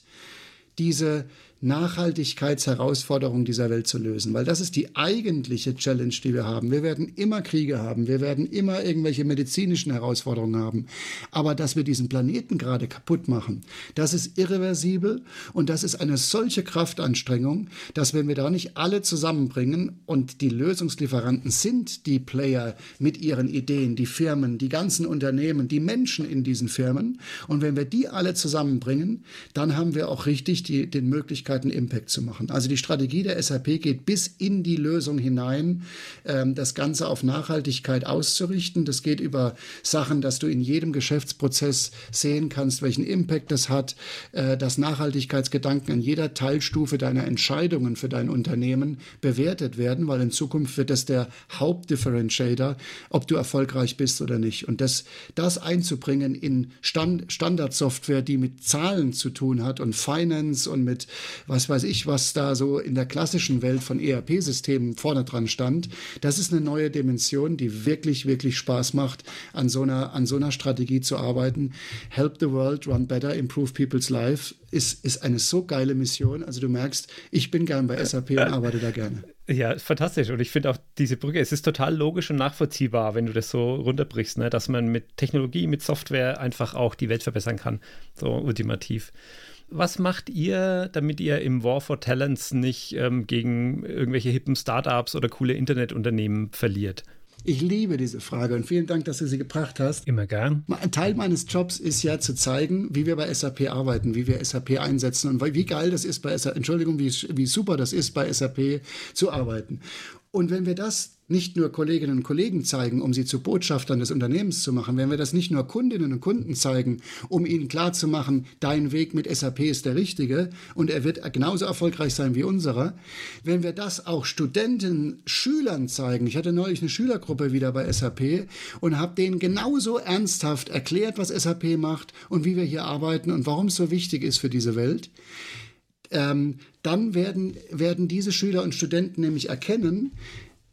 diese Nachhaltigkeitsherausforderungen dieser Welt zu lösen, weil das ist die eigentliche Challenge, die wir haben. Wir werden immer Kriege haben, wir werden immer irgendwelche medizinischen Herausforderungen haben, aber dass wir diesen Planeten gerade kaputt machen, das ist irreversibel und das ist eine solche Kraftanstrengung, dass wenn wir da nicht alle zusammenbringen und die Lösungslieferanten sind die Player mit ihren Ideen, die Firmen, die ganzen Unternehmen, die Menschen in diesen Firmen und wenn wir die alle zusammenbringen, dann haben wir auch richtig die, den Möglichkeit Möglichkeiten, Impact zu machen. Also die Strategie der SAP geht bis in die Lösung hinein, ähm, das Ganze auf Nachhaltigkeit auszurichten. Das geht über Sachen, dass du in jedem Geschäftsprozess sehen kannst, welchen Impact das hat, äh, dass Nachhaltigkeitsgedanken an jeder Teilstufe deiner Entscheidungen für dein Unternehmen bewertet werden, weil in Zukunft wird das der Hauptdifferentiator, ob du erfolgreich bist oder nicht. Und das, das einzubringen in Stand, Standardsoftware, die mit Zahlen zu tun hat und Finance und mit was weiß ich, was da so in der klassischen Welt von ERP-Systemen vorne dran stand, das ist eine neue Dimension, die wirklich, wirklich Spaß macht, an so einer, an so einer Strategie zu arbeiten. Help the world run better, improve people's life ist, ist eine so geile Mission. Also du merkst, ich bin gern bei SAP und arbeite da gerne. Ja, fantastisch. Und ich finde auch diese Brücke, es ist total logisch und nachvollziehbar, wenn du das so runterbrichst, ne? dass man mit Technologie, mit Software einfach auch die Welt verbessern kann. So ultimativ. Was macht ihr, damit ihr im War for Talents nicht ähm, gegen irgendwelche hippen Startups oder coole Internetunternehmen verliert? Ich liebe diese Frage und vielen Dank, dass du sie gebracht hast. Immer gern. Ein Teil meines Jobs ist ja zu zeigen, wie wir bei SAP arbeiten, wie wir SAP einsetzen und wie geil das ist bei SAP, Entschuldigung, wie, wie super das ist bei SAP zu arbeiten. Und wenn wir das nicht nur Kolleginnen und Kollegen zeigen, um sie zu Botschaftern des Unternehmens zu machen, wenn wir das nicht nur Kundinnen und Kunden zeigen, um ihnen klarzumachen, dein Weg mit SAP ist der richtige und er wird genauso erfolgreich sein wie unserer, wenn wir das auch Studenten, Schülern zeigen, ich hatte neulich eine Schülergruppe wieder bei SAP und habe denen genauso ernsthaft erklärt, was SAP macht und wie wir hier arbeiten und warum es so wichtig ist für diese Welt, ähm, dann werden, werden diese Schüler und Studenten nämlich erkennen,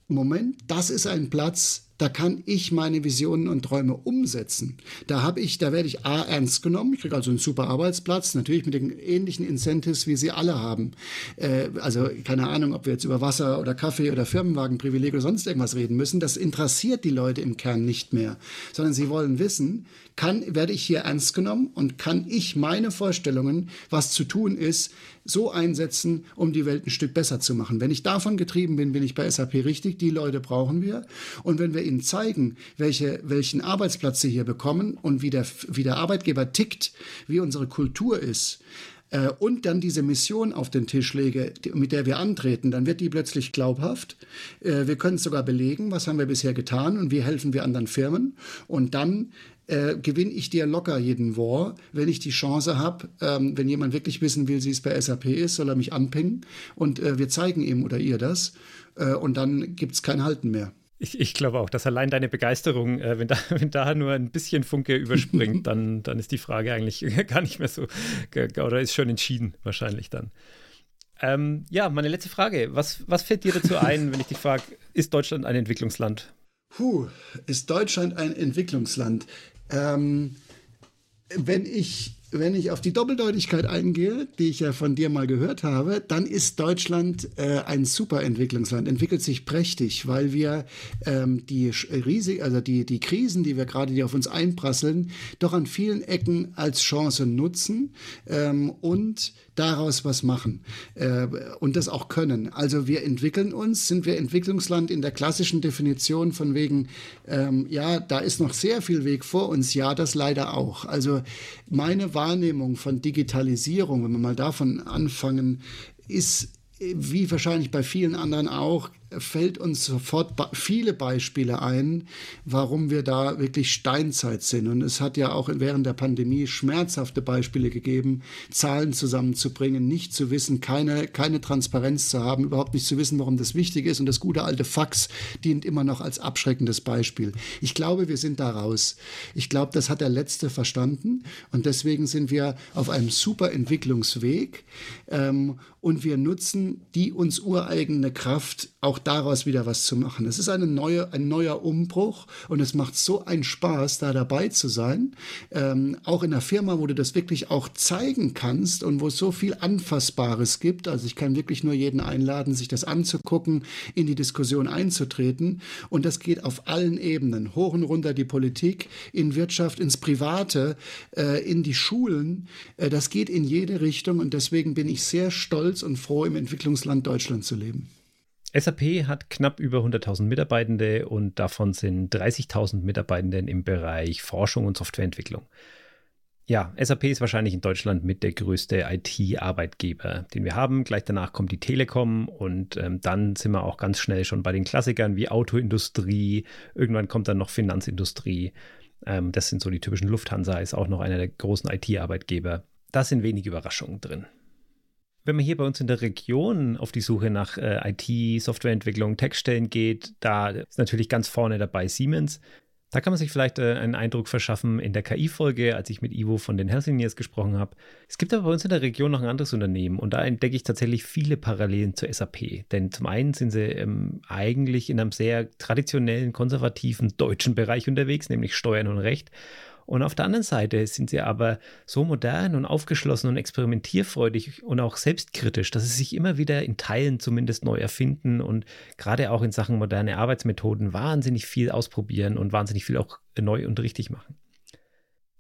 Moment, das ist ein Platz, da kann ich meine Visionen und Träume umsetzen. Da habe ich, da werde ich A ernst genommen. Ich kriege also einen super Arbeitsplatz, natürlich mit den ähnlichen Incentives, wie sie alle haben. Äh, also keine Ahnung, ob wir jetzt über Wasser oder Kaffee oder Firmenwagenprivileg oder sonst irgendwas reden müssen. Das interessiert die Leute im Kern nicht mehr, sondern sie wollen wissen, kann, werde ich hier ernst genommen und kann ich meine Vorstellungen, was zu tun ist, so einsetzen, um die Welt ein Stück besser zu machen. Wenn ich davon getrieben bin, bin ich bei SAP richtig. Die Leute brauchen wir. Und wenn wir ihnen zeigen, welche, welchen Arbeitsplatz sie hier bekommen und wie der, wie der Arbeitgeber tickt, wie unsere Kultur ist, äh, und dann diese Mission auf den Tisch lege, mit der wir antreten, dann wird die plötzlich glaubhaft. Äh, wir können es sogar belegen, was haben wir bisher getan und wie helfen wir anderen Firmen. Und dann äh, gewinne ich dir locker jeden War, wenn ich die Chance habe, ähm, wenn jemand wirklich wissen will, wie es bei SAP ist, soll er mich anpingen und äh, wir zeigen ihm oder ihr das äh, und dann gibt es kein Halten mehr. Ich, ich, glaube auch, dass allein deine Begeisterung, äh, wenn, da, [LAUGHS] wenn da nur ein bisschen Funke überspringt, [LAUGHS] dann, dann ist die Frage eigentlich [LAUGHS] gar nicht mehr so, oder ist schon entschieden wahrscheinlich dann. Ähm, ja, meine letzte Frage. Was, was fällt dir dazu ein, wenn ich dich frage, ist Deutschland ein Entwicklungsland? Puh, ist Deutschland ein Entwicklungsland? Ähm, wenn ich wenn ich auf die Doppeldeutigkeit eingehe, die ich ja von dir mal gehört habe, dann ist Deutschland äh, ein super Entwicklungsland, entwickelt sich prächtig, weil wir ähm, die riesig, also die, die Krisen, die wir gerade, die auf uns einprasseln, doch an vielen Ecken als Chance nutzen ähm, und daraus was machen äh, und das auch können. Also wir entwickeln uns, sind wir Entwicklungsland in der klassischen Definition von wegen, ähm, ja, da ist noch sehr viel Weg vor uns, ja, das leider auch. Also meine Wahrnehmung von Digitalisierung, wenn wir mal davon anfangen, ist wie wahrscheinlich bei vielen anderen auch, fällt uns sofort viele Beispiele ein, warum wir da wirklich Steinzeit sind. Und es hat ja auch während der Pandemie schmerzhafte Beispiele gegeben, Zahlen zusammenzubringen, nicht zu wissen, keine, keine Transparenz zu haben, überhaupt nicht zu wissen, warum das wichtig ist. Und das gute alte Fax dient immer noch als abschreckendes Beispiel. Ich glaube, wir sind da raus. Ich glaube, das hat der Letzte verstanden. Und deswegen sind wir auf einem super Entwicklungsweg. Ähm, und wir nutzen die uns ureigene Kraft auch daraus wieder was zu machen. Es ist eine neue, ein neuer Umbruch und es macht so einen Spaß, da dabei zu sein. Ähm, auch in einer Firma, wo du das wirklich auch zeigen kannst und wo es so viel Anfassbares gibt. Also ich kann wirklich nur jeden einladen, sich das anzugucken, in die Diskussion einzutreten. Und das geht auf allen Ebenen, hoch und runter die Politik, in Wirtschaft, ins Private, äh, in die Schulen. Äh, das geht in jede Richtung und deswegen bin ich sehr stolz und froh, im Entwicklungsland Deutschland zu leben. SAP hat knapp über 100.000 Mitarbeitende und davon sind 30.000 Mitarbeitende im Bereich Forschung und Softwareentwicklung. Ja, SAP ist wahrscheinlich in Deutschland mit der größte IT-Arbeitgeber, den wir haben. Gleich danach kommt die Telekom und ähm, dann sind wir auch ganz schnell schon bei den Klassikern wie Autoindustrie. Irgendwann kommt dann noch Finanzindustrie. Ähm, das sind so die typischen Lufthansa, ist auch noch einer der großen IT-Arbeitgeber. Da sind wenig Überraschungen drin. Wenn man hier bei uns in der Region auf die Suche nach äh, IT, Softwareentwicklung, Textstellen geht, da ist natürlich ganz vorne dabei Siemens. Da kann man sich vielleicht äh, einen Eindruck verschaffen in der KI-Folge, als ich mit Ivo von den Health Engineers gesprochen habe. Es gibt aber bei uns in der Region noch ein anderes Unternehmen und da entdecke ich tatsächlich viele Parallelen zur SAP. Denn zum einen sind sie ähm, eigentlich in einem sehr traditionellen, konservativen deutschen Bereich unterwegs, nämlich Steuern und Recht. Und auf der anderen Seite sind sie aber so modern und aufgeschlossen und experimentierfreudig und auch selbstkritisch, dass sie sich immer wieder in Teilen zumindest neu erfinden und gerade auch in Sachen moderne Arbeitsmethoden wahnsinnig viel ausprobieren und wahnsinnig viel auch neu und richtig machen.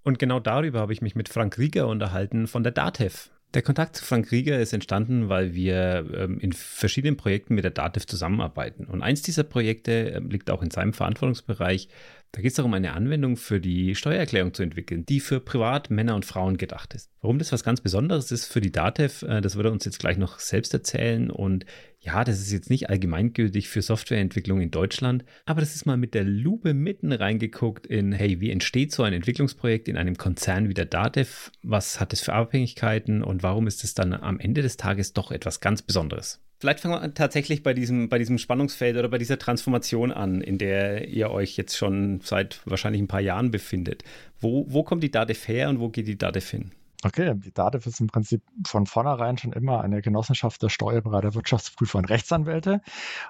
Und genau darüber habe ich mich mit Frank Rieger unterhalten von der DATEV. Der Kontakt zu Frank Rieger ist entstanden, weil wir ähm, in verschiedenen Projekten mit der DATEV zusammenarbeiten. Und eins dieser Projekte äh, liegt auch in seinem Verantwortungsbereich, da geht es darum, eine Anwendung für die Steuererklärung zu entwickeln, die für Privat, Männer und Frauen gedacht ist. Warum das was ganz Besonderes ist für die DATEV, äh, das wird er uns jetzt gleich noch selbst erzählen. Und ja, das ist jetzt nicht allgemeingültig für Softwareentwicklung in Deutschland, aber das ist mal mit der Lupe mitten reingeguckt in, hey, wie entsteht so ein Entwicklungsprojekt in einem Konzern wie der DATEV? Was hat es für Abhängigkeiten und warum ist es dann am Ende des Tages doch etwas ganz Besonderes? Vielleicht fangen wir tatsächlich bei diesem, bei diesem Spannungsfeld oder bei dieser Transformation an, in der ihr euch jetzt schon seit wahrscheinlich ein paar Jahren befindet. Wo, wo kommt die DATEV her und wo geht die DATEV hin? Okay, die DATEV ist im Prinzip von vornherein schon immer eine Genossenschaft der Steuerberater, Wirtschaftsprüfer und Rechtsanwälte.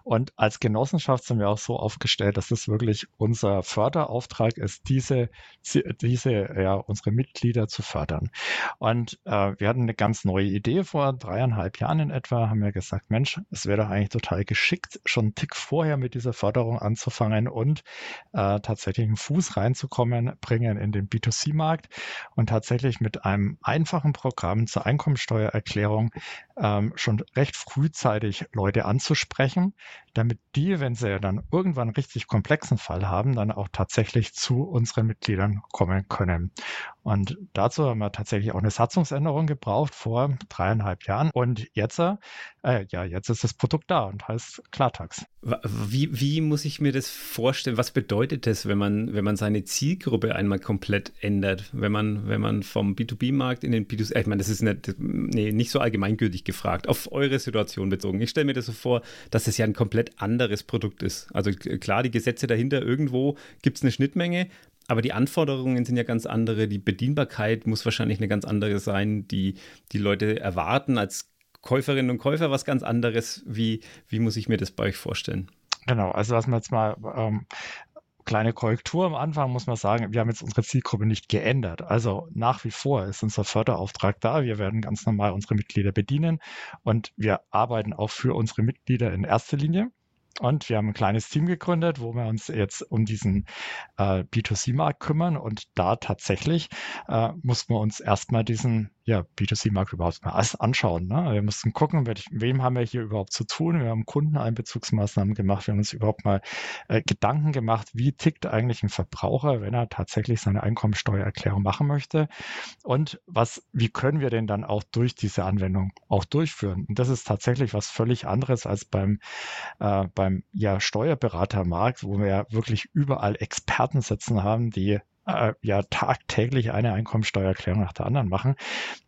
Und als Genossenschaft sind wir auch so aufgestellt, dass es wirklich unser Förderauftrag ist, diese, diese ja, unsere Mitglieder zu fördern. Und äh, wir hatten eine ganz neue Idee vor dreieinhalb Jahren in etwa, haben wir gesagt, Mensch, es wäre doch eigentlich total geschickt, schon einen Tick vorher mit dieser Förderung anzufangen und äh, tatsächlich einen Fuß reinzukommen, bringen in den B2C-Markt und tatsächlich mit einem einfachen Programm zur Einkommensteuererklärung ähm, schon recht frühzeitig Leute anzusprechen, damit die, wenn sie dann irgendwann richtig komplexen Fall haben, dann auch tatsächlich zu unseren Mitgliedern kommen können. Und dazu haben wir tatsächlich auch eine Satzungsänderung gebraucht vor dreieinhalb Jahren. Und jetzt, äh, ja, jetzt ist das Produkt da und heißt Klartax. Wie, wie muss ich mir das vorstellen? Was bedeutet das, wenn man, wenn man seine Zielgruppe einmal komplett ändert? Wenn man, wenn man vom B2B-Markt in den B2C, ich meine, das ist nicht, nee, nicht so allgemeingültig gefragt, auf eure Situation bezogen. Ich stelle mir das so vor, dass es ja ein komplett anderes Produkt ist. Also klar, die Gesetze dahinter, irgendwo gibt es eine Schnittmenge, aber die Anforderungen sind ja ganz andere. Die Bedienbarkeit muss wahrscheinlich eine ganz andere sein. Die, die Leute erwarten als Käuferinnen und Käufer was ganz anderes. Wie, wie muss ich mir das bei euch vorstellen? Genau, also was wir jetzt mal ähm, kleine Korrektur am Anfang muss man sagen, wir haben jetzt unsere Zielgruppe nicht geändert. Also nach wie vor ist unser Förderauftrag da. Wir werden ganz normal unsere Mitglieder bedienen und wir arbeiten auch für unsere Mitglieder in erster Linie. Und wir haben ein kleines Team gegründet, wo wir uns jetzt um diesen äh, B2C-Markt kümmern. Und da tatsächlich äh, muss man uns erstmal diesen ja, B2C-Markt überhaupt mal anschauen. Ne? Wir mussten gucken, mit wem haben wir hier überhaupt zu tun. Wir haben Kundeneinbezugsmaßnahmen gemacht. Wir haben uns überhaupt mal äh, Gedanken gemacht, wie tickt eigentlich ein Verbraucher, wenn er tatsächlich seine Einkommensteuererklärung machen möchte. Und was, wie können wir denn dann auch durch diese Anwendung auch durchführen? Und das ist tatsächlich was völlig anderes als beim, äh, beim ja, Steuerberatermarkt, wo wir ja wirklich überall Experten sitzen haben, die äh, ja tagtäglich eine Einkommensteuererklärung nach der anderen machen.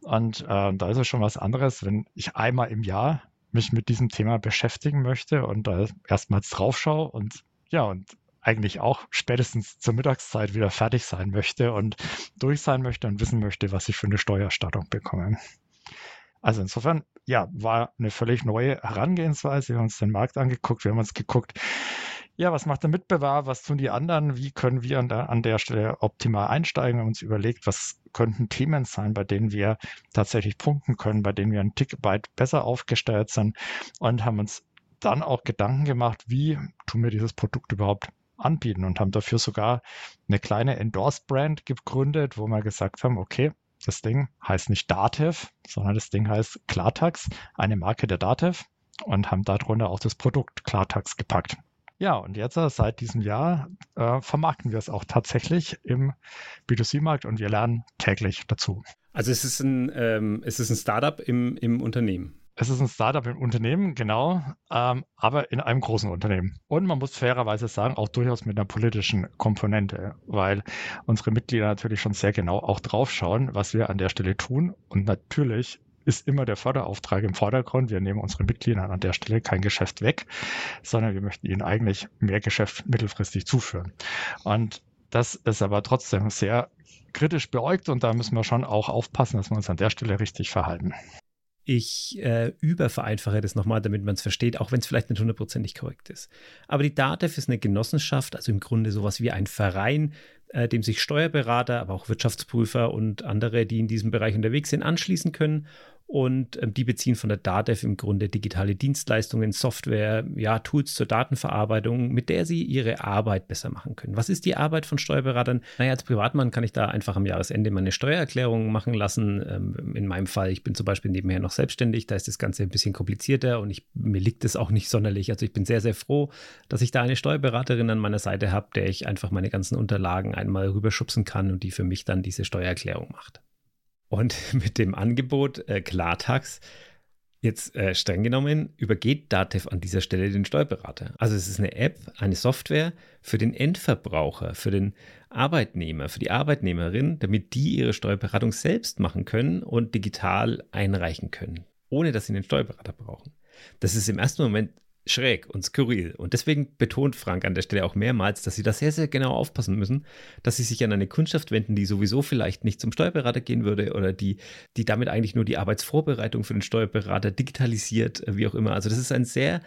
Und äh, da ist es schon was anderes, wenn ich einmal im Jahr mich mit diesem Thema beschäftigen möchte und da erstmals drauf schaue und ja, und eigentlich auch spätestens zur Mittagszeit wieder fertig sein möchte und durch sein möchte und wissen möchte, was ich für eine Steuererstattung bekomme. Also insofern, ja, war eine völlig neue Herangehensweise. Wir haben uns den Markt angeguckt, wir haben uns geguckt, ja, was macht der Mitbewerber, was tun die anderen, wie können wir an der, an der Stelle optimal einsteigen, wir haben uns überlegt, was könnten Themen sein, bei denen wir tatsächlich punkten können, bei denen wir ein Tick weit besser aufgestellt sind und haben uns dann auch Gedanken gemacht, wie tun wir dieses Produkt überhaupt anbieten und haben dafür sogar eine kleine Endorse-Brand gegründet, wo wir gesagt haben, okay, das Ding heißt nicht Datev, sondern das Ding heißt Klartax, eine Marke der Datev und haben darunter auch das Produkt Klartax gepackt. Ja, und jetzt äh, seit diesem Jahr äh, vermarkten wir es auch tatsächlich im B2C-Markt und wir lernen täglich dazu. Also es ist ein, ähm, es ist ein Startup im, im Unternehmen. Es ist ein Startup im Unternehmen, genau, ähm, aber in einem großen Unternehmen. Und man muss fairerweise sagen, auch durchaus mit einer politischen Komponente, weil unsere Mitglieder natürlich schon sehr genau auch draufschauen, was wir an der Stelle tun. Und natürlich ist immer der Förderauftrag im Vordergrund. Wir nehmen unseren Mitgliedern an der Stelle kein Geschäft weg, sondern wir möchten ihnen eigentlich mehr Geschäft mittelfristig zuführen. Und das ist aber trotzdem sehr kritisch beäugt und da müssen wir schon auch aufpassen, dass wir uns an der Stelle richtig verhalten. Ich äh, übervereinfache das nochmal, damit man es versteht, auch wenn es vielleicht nicht hundertprozentig korrekt ist. Aber die DATEV ist eine Genossenschaft, also im Grunde sowas wie ein Verein, äh, dem sich Steuerberater, aber auch Wirtschaftsprüfer und andere, die in diesem Bereich unterwegs sind, anschließen können und ähm, die beziehen von der DATEV im Grunde digitale Dienstleistungen, Software, ja, Tools zur Datenverarbeitung, mit der sie ihre Arbeit besser machen können. Was ist die Arbeit von Steuerberatern? Naja, als Privatmann kann ich da einfach am Jahresende meine Steuererklärung machen lassen. Ähm, in meinem Fall, ich bin zum Beispiel nebenher noch selbstständig, da ist das Ganze ein bisschen komplizierter und ich, mir liegt es auch nicht sonderlich. Also ich bin sehr, sehr froh, dass ich da eine Steuerberaterin an meiner Seite habe, der ich einfach meine ganzen Unterlagen einmal rüberschubsen kann und die für mich dann diese Steuererklärung macht. Und [LAUGHS] mit dem Angebot äh, Klartax, jetzt äh, streng genommen, übergeht Datev an dieser Stelle den Steuerberater. Also es ist eine App, eine Software für den Endverbraucher, für den Arbeitnehmer, für die Arbeitnehmerin, damit die ihre Steuerberatung selbst machen können und digital einreichen können, ohne dass sie einen Steuerberater brauchen. Das ist im ersten Moment schräg und skurril. Und deswegen betont Frank an der Stelle auch mehrmals, dass sie da sehr, sehr genau aufpassen müssen, dass sie sich an eine Kundschaft wenden, die sowieso vielleicht nicht zum Steuerberater gehen würde oder die, die damit eigentlich nur die Arbeitsvorbereitung für den Steuerberater digitalisiert, wie auch immer. Also das ist ein sehr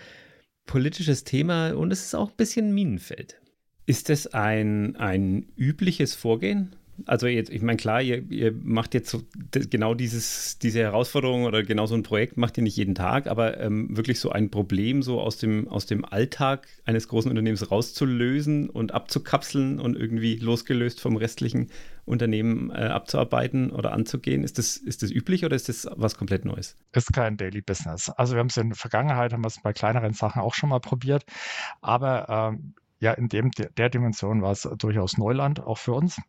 politisches Thema und es ist auch ein bisschen Minenfeld. Ist das ein, ein übliches Vorgehen? Also jetzt, ich meine, klar, ihr, ihr macht jetzt so genau dieses, diese Herausforderung oder genau so ein Projekt macht ihr nicht jeden Tag, aber ähm, wirklich so ein Problem so aus dem, aus dem Alltag eines großen Unternehmens rauszulösen und abzukapseln und irgendwie losgelöst vom restlichen Unternehmen äh, abzuarbeiten oder anzugehen. Ist das, ist das üblich oder ist das was komplett Neues? Ist kein Daily Business. Also wir haben es in der Vergangenheit, haben wir es bei kleineren Sachen auch schon mal probiert, aber ähm, ja, in dem, der Dimension war es durchaus Neuland, auch für uns.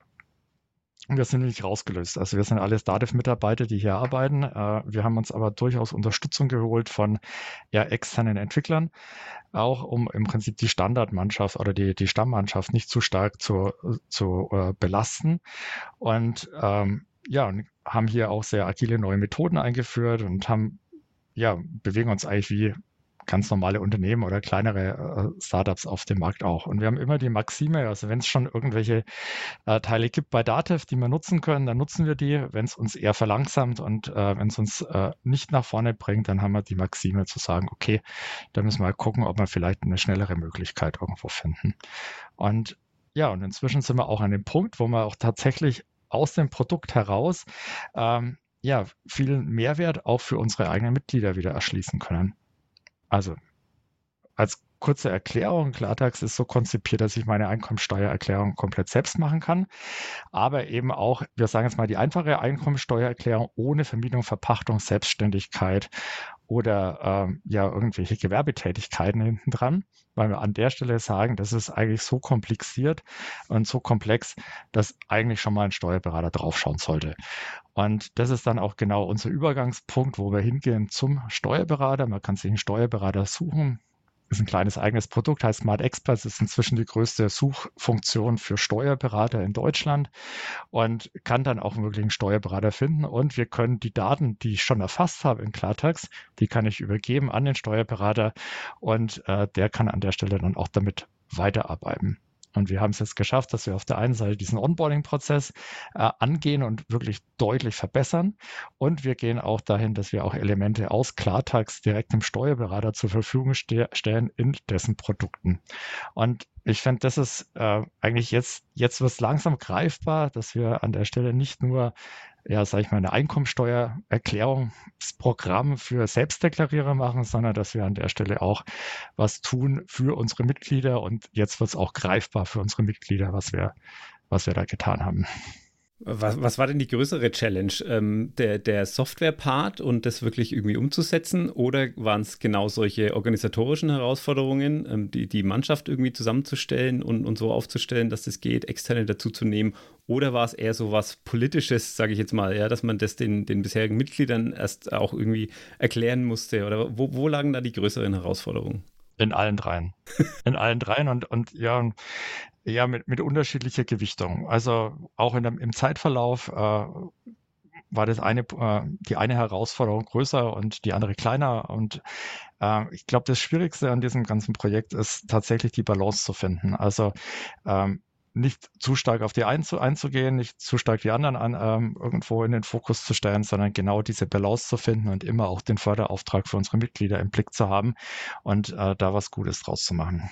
Und wir sind nicht rausgelöst. Also wir sind alle Dativ-Mitarbeiter, die hier arbeiten. Äh, wir haben uns aber durchaus Unterstützung geholt von ja, externen Entwicklern, auch um im Prinzip die Standardmannschaft oder die, die Stammmannschaft nicht zu stark zu, zu uh, belasten. Und ähm, ja, haben hier auch sehr agile neue Methoden eingeführt und haben ja, bewegen uns eigentlich wie ganz normale Unternehmen oder kleinere äh, Startups auf dem Markt auch. Und wir haben immer die Maxime, also wenn es schon irgendwelche äh, Teile gibt bei Datev, die wir nutzen können, dann nutzen wir die. Wenn es uns eher verlangsamt und äh, wenn es uns äh, nicht nach vorne bringt, dann haben wir die Maxime zu sagen, okay, da müssen wir mal gucken, ob wir vielleicht eine schnellere Möglichkeit irgendwo finden. Und ja, und inzwischen sind wir auch an dem Punkt, wo wir auch tatsächlich aus dem Produkt heraus ähm, ja, viel Mehrwert auch für unsere eigenen Mitglieder wieder erschließen können. Also als kurze Erklärung, Klartax ist so konzipiert, dass ich meine Einkommensteuererklärung komplett selbst machen kann, aber eben auch, wir sagen jetzt mal, die einfache Einkommensteuererklärung ohne Vermietung, Verpachtung, Selbstständigkeit oder ähm, ja irgendwelche Gewerbetätigkeiten hinten dran, weil wir an der Stelle sagen, das ist eigentlich so kompliziert und so komplex, dass eigentlich schon mal ein Steuerberater draufschauen sollte. Und das ist dann auch genau unser Übergangspunkt, wo wir hingehen zum Steuerberater. Man kann sich einen Steuerberater suchen. Ist ein kleines eigenes Produkt, heißt Smart Experts, ist inzwischen die größte Suchfunktion für Steuerberater in Deutschland und kann dann auch einen Steuerberater finden. Und wir können die Daten, die ich schon erfasst habe in Klartax, die kann ich übergeben an den Steuerberater und äh, der kann an der Stelle dann auch damit weiterarbeiten. Und wir haben es jetzt geschafft, dass wir auf der einen Seite diesen Onboarding-Prozess äh, angehen und wirklich deutlich verbessern. Und wir gehen auch dahin, dass wir auch Elemente aus Klartax direkt dem Steuerberater zur Verfügung ste stellen in dessen Produkten. Und ich finde, das ist äh, eigentlich jetzt, jetzt wird es langsam greifbar, dass wir an der Stelle nicht nur ja, sage ich mal, eine Einkommensteuererklärungsprogramm für Selbstdeklarierer machen, sondern dass wir an der Stelle auch was tun für unsere Mitglieder und jetzt wird es auch greifbar für unsere Mitglieder, was wir, was wir da getan haben. Was, was, war denn die größere Challenge? Ähm, der, der Software-Part und das wirklich irgendwie umzusetzen? Oder waren es genau solche organisatorischen Herausforderungen, ähm, die, die Mannschaft irgendwie zusammenzustellen und, und so aufzustellen, dass das geht, Externe dazu zu nehmen? Oder war es eher so was Politisches, sage ich jetzt mal, ja, dass man das den, den bisherigen Mitgliedern erst auch irgendwie erklären musste? Oder wo, wo lagen da die größeren Herausforderungen? In allen dreien. [LAUGHS] In allen dreien und, und ja, ja, mit, mit unterschiedlicher Gewichtung. Also auch in dem, im Zeitverlauf äh, war das eine, äh, die eine Herausforderung größer und die andere kleiner. Und äh, ich glaube, das Schwierigste an diesem ganzen Projekt ist tatsächlich die Balance zu finden. Also ähm, nicht zu stark auf die einen einzugehen, nicht zu stark die anderen an, ähm, irgendwo in den Fokus zu stellen, sondern genau diese Balance zu finden und immer auch den Förderauftrag für unsere Mitglieder im Blick zu haben und äh, da was Gutes draus zu machen.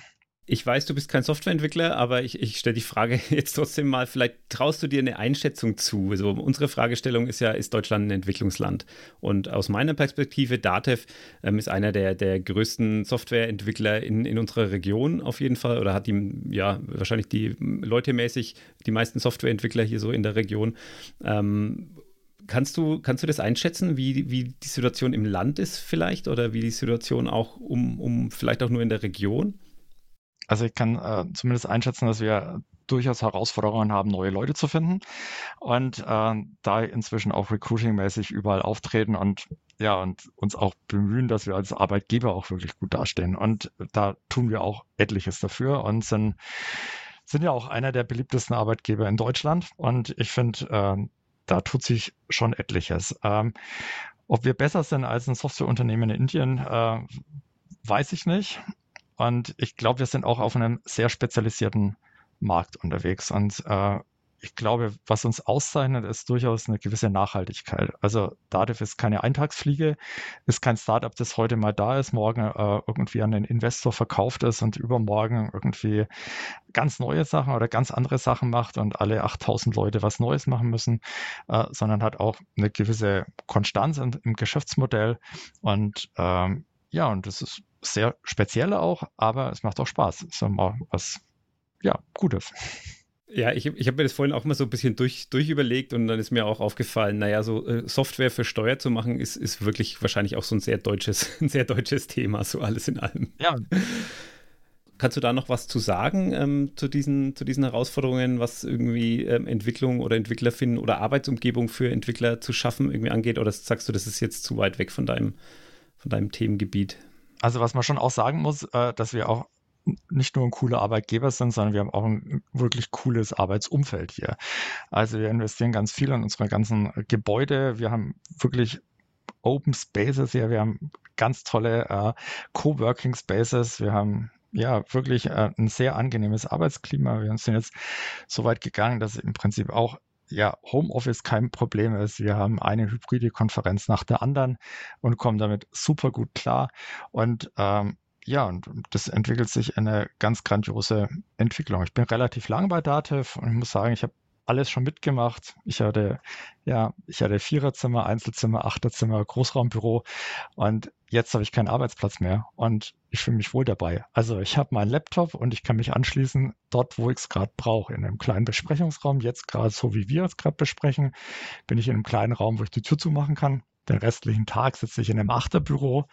Ich weiß, du bist kein Softwareentwickler, aber ich, ich stelle die Frage [LAUGHS] jetzt trotzdem mal, vielleicht traust du dir eine Einschätzung zu. Also unsere Fragestellung ist ja, ist Deutschland ein Entwicklungsland? Und aus meiner Perspektive, Datev ähm, ist einer der, der größten Softwareentwickler in, in unserer Region auf jeden Fall oder hat die, ja, wahrscheinlich die leutemäßig die meisten Softwareentwickler hier so in der Region. Ähm, Kannst du, kannst du das einschätzen, wie, wie die Situation im Land ist vielleicht oder wie die Situation auch um, um vielleicht auch nur in der Region? Also ich kann äh, zumindest einschätzen, dass wir durchaus Herausforderungen haben, neue Leute zu finden und äh, da inzwischen auch recruiting-mäßig überall auftreten und ja, und uns auch bemühen, dass wir als Arbeitgeber auch wirklich gut dastehen. Und da tun wir auch etliches dafür und sind, sind ja auch einer der beliebtesten Arbeitgeber in Deutschland. Und ich finde, äh, da tut sich schon etliches. Ähm, ob wir besser sind als ein Softwareunternehmen in Indien, äh, weiß ich nicht. Und ich glaube, wir sind auch auf einem sehr spezialisierten Markt unterwegs. Und äh, ich glaube, was uns auszeichnet, ist durchaus eine gewisse Nachhaltigkeit. Also Dativ ist keine Eintagsfliege, ist kein Startup, das heute mal da ist, morgen äh, irgendwie an den Investor verkauft ist und übermorgen irgendwie ganz neue Sachen oder ganz andere Sachen macht und alle 8000 Leute was Neues machen müssen, äh, sondern hat auch eine gewisse Konstanz im, im Geschäftsmodell. Und ähm, ja, und das ist sehr speziell auch, aber es macht auch Spaß. Ist mal was, ja, Gutes. Ja, ich, ich habe mir das vorhin auch mal so ein bisschen durch, durchüberlegt und dann ist mir auch aufgefallen, naja, so äh, Software für Steuer zu machen, ist, ist wirklich wahrscheinlich auch so ein sehr deutsches, [LAUGHS] ein sehr deutsches Thema, so alles in allem. Ja. Kannst du da noch was zu sagen ähm, zu, diesen, zu diesen Herausforderungen, was irgendwie ähm, Entwicklung oder Entwickler finden oder Arbeitsumgebung für Entwickler zu schaffen irgendwie angeht? Oder sagst du, das ist jetzt zu weit weg von deinem, von deinem Themengebiet? Also was man schon auch sagen muss, äh, dass wir auch nicht nur ein cooler Arbeitgeber sind, sondern wir haben auch ein wirklich cooles Arbeitsumfeld hier. Also wir investieren ganz viel in unsere ganzen Gebäude. Wir haben wirklich Open Spaces hier. Wir haben ganz tolle äh, Coworking Spaces. Wir haben ja wirklich äh, ein sehr angenehmes Arbeitsklima. Wir sind jetzt so weit gegangen, dass im Prinzip auch ja, Homeoffice kein Problem ist. Wir haben eine hybride Konferenz nach der anderen und kommen damit super gut klar. Und ähm, ja, und das entwickelt sich eine ganz grandiose Entwicklung. Ich bin relativ lang bei Datev und ich muss sagen, ich habe alles schon mitgemacht. Ich hatte, ja, ich hatte Viererzimmer, Einzelzimmer, Achterzimmer, Großraumbüro und jetzt habe ich keinen Arbeitsplatz mehr und ich fühle mich wohl dabei. Also ich habe meinen Laptop und ich kann mich anschließen dort, wo ich es gerade brauche, in einem kleinen Besprechungsraum. Jetzt gerade so, wie wir es gerade besprechen, bin ich in einem kleinen Raum, wo ich die Tür zumachen kann den restlichen Tag sitze ich in einem Achterbüro,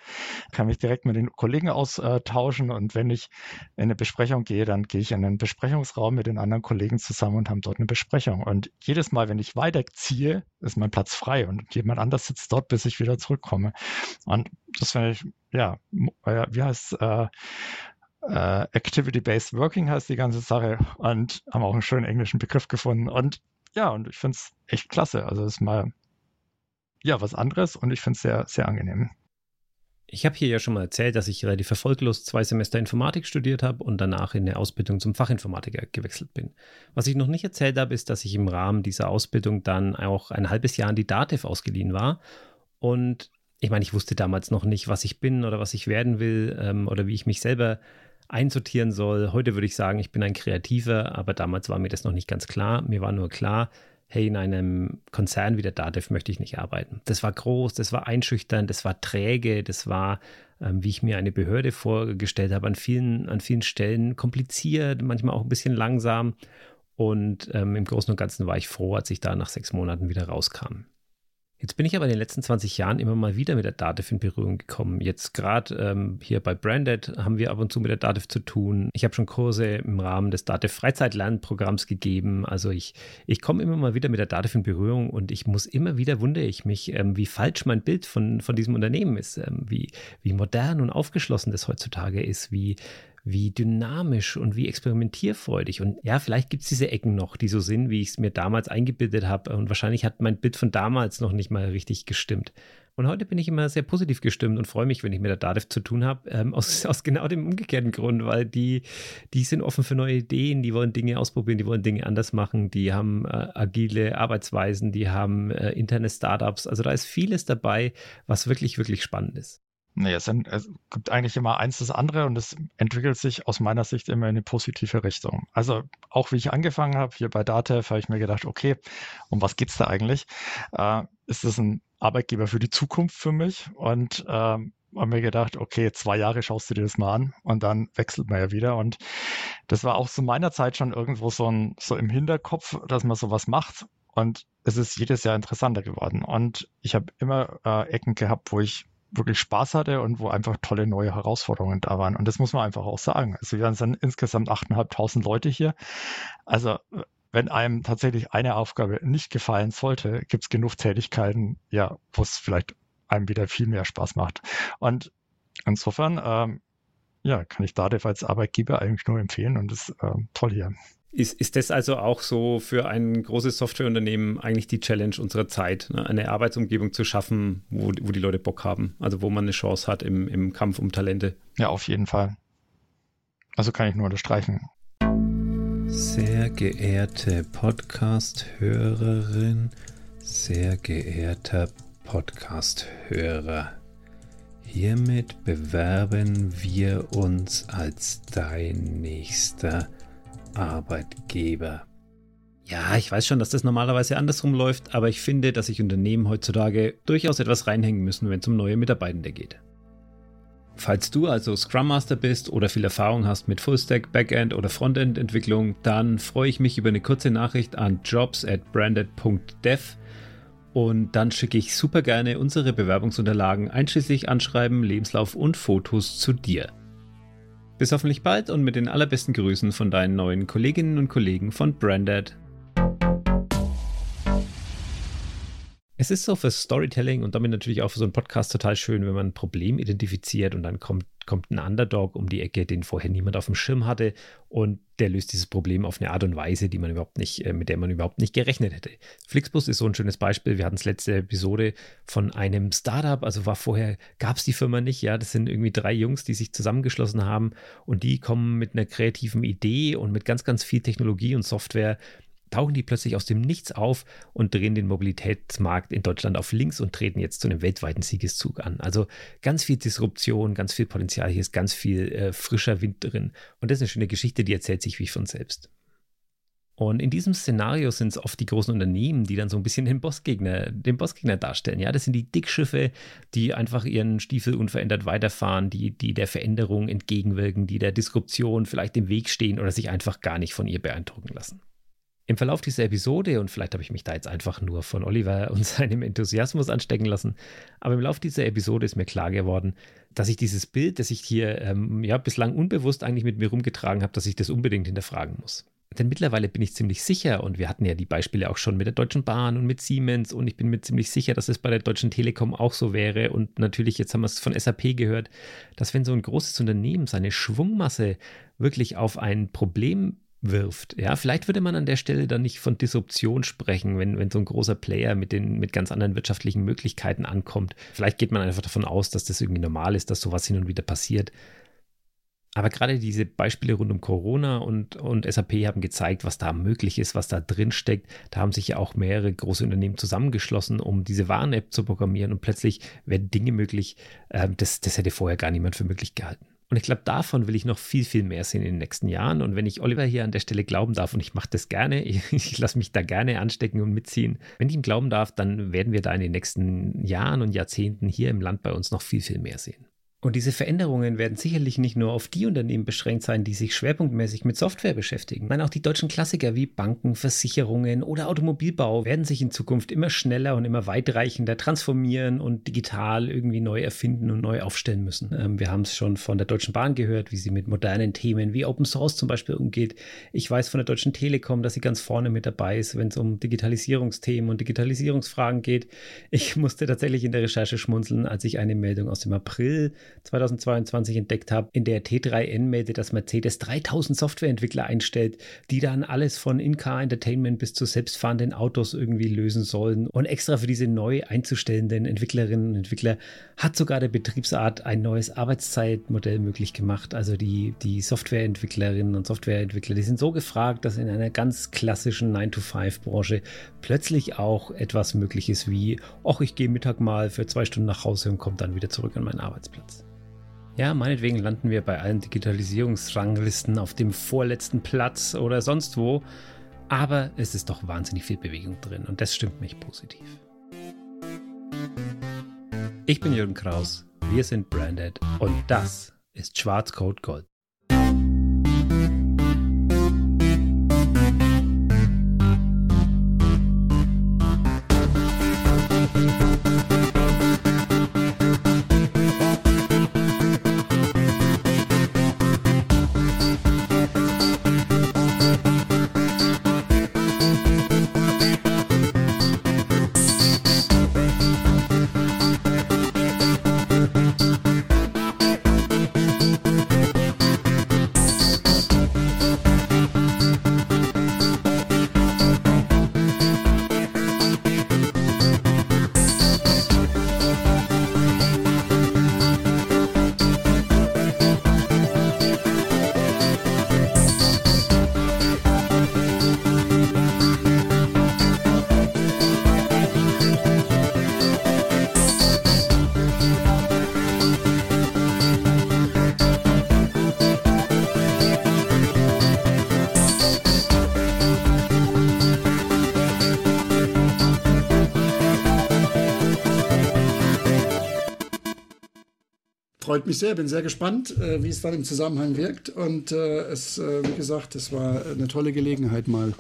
kann mich direkt mit den Kollegen austauschen und wenn ich in eine Besprechung gehe, dann gehe ich in einen Besprechungsraum mit den anderen Kollegen zusammen und haben dort eine Besprechung. Und jedes Mal, wenn ich weiterziehe, ist mein Platz frei und jemand anders sitzt dort, bis ich wieder zurückkomme. Und das finde ich, ja, wie heißt äh, Uh, Activity-Based Working heißt die ganze Sache und haben auch einen schönen englischen Begriff gefunden. Und ja, und ich finde es echt klasse. Also es ist mal ja, was anderes und ich finde es sehr, sehr angenehm. Ich habe hier ja schon mal erzählt, dass ich relativ erfolglos zwei Semester Informatik studiert habe und danach in eine Ausbildung zum Fachinformatiker gewechselt bin. Was ich noch nicht erzählt habe, ist, dass ich im Rahmen dieser Ausbildung dann auch ein halbes Jahr an die DATEV ausgeliehen war. Und ich meine, ich wusste damals noch nicht, was ich bin oder was ich werden will ähm, oder wie ich mich selber einsortieren soll. Heute würde ich sagen, ich bin ein Kreativer, aber damals war mir das noch nicht ganz klar. Mir war nur klar, hey, in einem Konzern wie der DATEV möchte ich nicht arbeiten. Das war groß, das war einschüchternd, das war träge, das war, ähm, wie ich mir eine Behörde vorgestellt habe, an vielen, an vielen Stellen kompliziert, manchmal auch ein bisschen langsam. Und ähm, im Großen und Ganzen war ich froh, als ich da nach sechs Monaten wieder rauskam. Jetzt bin ich aber in den letzten 20 Jahren immer mal wieder mit der Dativ in Berührung gekommen. Jetzt gerade ähm, hier bei Branded haben wir ab und zu mit der Dativ zu tun. Ich habe schon Kurse im Rahmen des Dativ Freizeitlernprogramms gegeben. Also ich, ich komme immer mal wieder mit der Dativ in Berührung und ich muss immer wieder wundere ich mich, ähm, wie falsch mein Bild von, von diesem Unternehmen ist, ähm, wie, wie modern und aufgeschlossen das heutzutage ist, wie, wie dynamisch und wie experimentierfreudig. Und ja, vielleicht gibt es diese Ecken noch, die so sind, wie ich es mir damals eingebildet habe. Und wahrscheinlich hat mein Bild von damals noch nicht mal richtig gestimmt. Und heute bin ich immer sehr positiv gestimmt und freue mich, wenn ich mit der DATEV zu tun habe, ähm, aus, [LAUGHS] aus genau dem umgekehrten Grund, weil die, die sind offen für neue Ideen, die wollen Dinge ausprobieren, die wollen Dinge anders machen, die haben äh, agile Arbeitsweisen, die haben äh, interne Startups. Also da ist vieles dabei, was wirklich, wirklich spannend ist. Nee, es, sind, es, gibt eigentlich immer eins das andere und es entwickelt sich aus meiner Sicht immer in eine positive Richtung. Also auch wie ich angefangen habe, hier bei Datev, habe ich mir gedacht, okay, um was geht es da eigentlich? Äh, ist das ein Arbeitgeber für die Zukunft für mich? Und äh, habe mir gedacht, okay, zwei Jahre schaust du dir das mal an und dann wechselt man ja wieder. Und das war auch zu meiner Zeit schon irgendwo so, ein, so im Hinterkopf, dass man sowas macht. Und es ist jedes Jahr interessanter geworden. Und ich habe immer äh, Ecken gehabt, wo ich wirklich Spaß hatte und wo einfach tolle neue Herausforderungen da waren. Und das muss man einfach auch sagen. Also wir sind insgesamt 8.500 Leute hier. Also wenn einem tatsächlich eine Aufgabe nicht gefallen sollte, gibt es genug Tätigkeiten, ja, wo es vielleicht einem wieder viel mehr Spaß macht. Und insofern, ähm, ja, kann ich Datev als Arbeitgeber eigentlich nur empfehlen und ist ähm, toll hier. Ist, ist das also auch so für ein großes Softwareunternehmen eigentlich die Challenge unserer Zeit, ne? eine Arbeitsumgebung zu schaffen, wo, wo die Leute Bock haben, also wo man eine Chance hat im, im Kampf um Talente? Ja, auf jeden Fall. Also kann ich nur unterstreichen. Sehr geehrte Podcast-Hörerin, sehr geehrter Podcast-Hörer, hiermit bewerben wir uns als dein nächster Arbeitgeber. Ja, ich weiß schon, dass das normalerweise andersrum läuft, aber ich finde, dass sich Unternehmen heutzutage durchaus etwas reinhängen müssen, wenn es um neue Mitarbeitende geht. Falls du also Scrum Master bist oder viel Erfahrung hast mit Fullstack, Backend oder Frontend Entwicklung, dann freue ich mich über eine kurze Nachricht an jobs at branded.dev und dann schicke ich super gerne unsere Bewerbungsunterlagen einschließlich Anschreiben, Lebenslauf und Fotos zu dir. Bis hoffentlich bald und mit den allerbesten Grüßen von deinen neuen Kolleginnen und Kollegen von Branded. Es ist so für Storytelling und damit natürlich auch für so einen Podcast total schön, wenn man ein Problem identifiziert und dann kommt, kommt ein Underdog um die Ecke, den vorher niemand auf dem Schirm hatte und der löst dieses Problem auf eine Art und Weise, die man überhaupt nicht, äh, mit der man überhaupt nicht gerechnet hätte. Flixbus ist so ein schönes Beispiel. Wir hatten es letzte Episode von einem Startup, also war vorher, gab es die Firma nicht, ja, das sind irgendwie drei Jungs, die sich zusammengeschlossen haben und die kommen mit einer kreativen Idee und mit ganz, ganz viel Technologie und Software tauchen die plötzlich aus dem Nichts auf und drehen den Mobilitätsmarkt in Deutschland auf links und treten jetzt zu einem weltweiten Siegeszug an. Also ganz viel Disruption, ganz viel Potenzial, hier ist ganz viel äh, frischer Wind drin. Und das ist eine schöne Geschichte, die erzählt sich wie von selbst. Und in diesem Szenario sind es oft die großen Unternehmen, die dann so ein bisschen den Bossgegner, den Bossgegner darstellen. Ja, das sind die Dickschiffe, die einfach ihren Stiefel unverändert weiterfahren, die, die der Veränderung entgegenwirken, die der Disruption vielleicht im Weg stehen oder sich einfach gar nicht von ihr beeindrucken lassen. Im Verlauf dieser Episode, und vielleicht habe ich mich da jetzt einfach nur von Oliver [LAUGHS] und seinem Enthusiasmus anstecken lassen, aber im Laufe dieser Episode ist mir klar geworden, dass ich dieses Bild, das ich hier ähm, ja, bislang unbewusst eigentlich mit mir rumgetragen habe, dass ich das unbedingt hinterfragen muss. Denn mittlerweile bin ich ziemlich sicher, und wir hatten ja die Beispiele auch schon mit der Deutschen Bahn und mit Siemens, und ich bin mir ziemlich sicher, dass es bei der Deutschen Telekom auch so wäre. Und natürlich, jetzt haben wir es von SAP gehört, dass wenn so ein großes Unternehmen seine Schwungmasse wirklich auf ein Problem wirft. Ja, vielleicht würde man an der Stelle dann nicht von Disruption sprechen, wenn, wenn so ein großer Player mit den mit ganz anderen wirtschaftlichen Möglichkeiten ankommt. Vielleicht geht man einfach davon aus, dass das irgendwie normal ist, dass sowas hin und wieder passiert. Aber gerade diese Beispiele rund um Corona und, und SAP haben gezeigt, was da möglich ist, was da drin steckt. Da haben sich ja auch mehrere große Unternehmen zusammengeschlossen, um diese Warn-App zu programmieren und plötzlich werden Dinge möglich. Äh, das, das hätte vorher gar niemand für möglich gehalten. Und ich glaube, davon will ich noch viel, viel mehr sehen in den nächsten Jahren. Und wenn ich Oliver hier an der Stelle glauben darf, und ich mache das gerne, [LAUGHS] ich, ich lasse mich da gerne anstecken und mitziehen, wenn ich ihm glauben darf, dann werden wir da in den nächsten Jahren und Jahrzehnten hier im Land bei uns noch viel, viel mehr sehen. Und diese Veränderungen werden sicherlich nicht nur auf die Unternehmen beschränkt sein, die sich schwerpunktmäßig mit Software beschäftigen. Nein, auch die deutschen Klassiker wie Banken, Versicherungen oder Automobilbau werden sich in Zukunft immer schneller und immer weitreichender transformieren und digital irgendwie neu erfinden und neu aufstellen müssen. Ähm, wir haben es schon von der Deutschen Bahn gehört, wie sie mit modernen Themen wie Open Source zum Beispiel umgeht. Ich weiß von der Deutschen Telekom, dass sie ganz vorne mit dabei ist, wenn es um Digitalisierungsthemen und Digitalisierungsfragen geht. Ich musste tatsächlich in der Recherche schmunzeln, als ich eine Meldung aus dem April 2022 entdeckt habe, in der T3N meldet, dass Mercedes 3000 Softwareentwickler einstellt, die dann alles von In-Car Entertainment bis zu selbstfahrenden Autos irgendwie lösen sollen. Und extra für diese neu einzustellenden Entwicklerinnen und Entwickler hat sogar der Betriebsart ein neues Arbeitszeitmodell möglich gemacht. Also die, die Softwareentwicklerinnen und Softwareentwickler, die sind so gefragt, dass in einer ganz klassischen 9-to-5-Branche plötzlich auch etwas möglich ist wie, ach, ich gehe Mittag mal für zwei Stunden nach Hause und komme dann wieder zurück an meinen Arbeitsplatz. Ja, meinetwegen landen wir bei allen Digitalisierungsranglisten auf dem vorletzten Platz oder sonst wo. Aber es ist doch wahnsinnig viel Bewegung drin und das stimmt mich positiv. Ich bin Jürgen Kraus, wir sind Branded und das ist Schwarzcode Gold. Freut mich sehr, bin sehr gespannt, äh, wie es dann im Zusammenhang wirkt. Und äh, es, äh, wie gesagt, es war eine tolle Gelegenheit mal.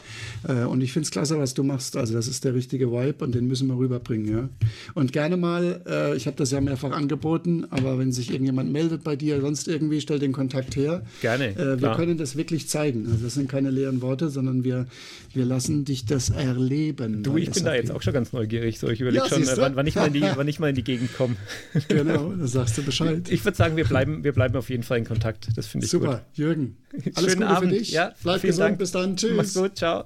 Äh, und ich finde es klasse, was du machst. Also das ist der richtige Vibe und den müssen wir rüberbringen. Ja? Und gerne mal, äh, ich habe das ja mehrfach angeboten, aber wenn sich irgendjemand meldet bei dir, sonst irgendwie, stell den Kontakt her. Gerne. Äh, wir klar. können das wirklich zeigen. Also das sind keine leeren Worte, sondern wir, wir lassen dich das erleben. Du, ich bin da jetzt auch schon ganz neugierig. So, ich überlege ja, schon, wann, wann, ich mal in die, [LAUGHS] wann ich mal in die Gegend komme. [LAUGHS] genau, da sagst du Bescheid. Ich würde sagen, wir bleiben, wir bleiben auf jeden Fall in Kontakt. Das finde ich Super, gut. Jürgen. Alles Schönen Gute Abend. für dich. Ja, Bleib gesund. Dank. Bis dann. Tschüss. Mach's gut. Ciao.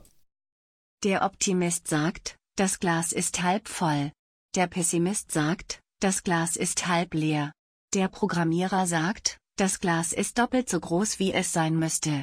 Der Optimist sagt, das Glas ist halb voll. Der Pessimist sagt, das Glas ist halb leer. Der Programmierer sagt, das Glas ist doppelt so groß wie es sein müsste.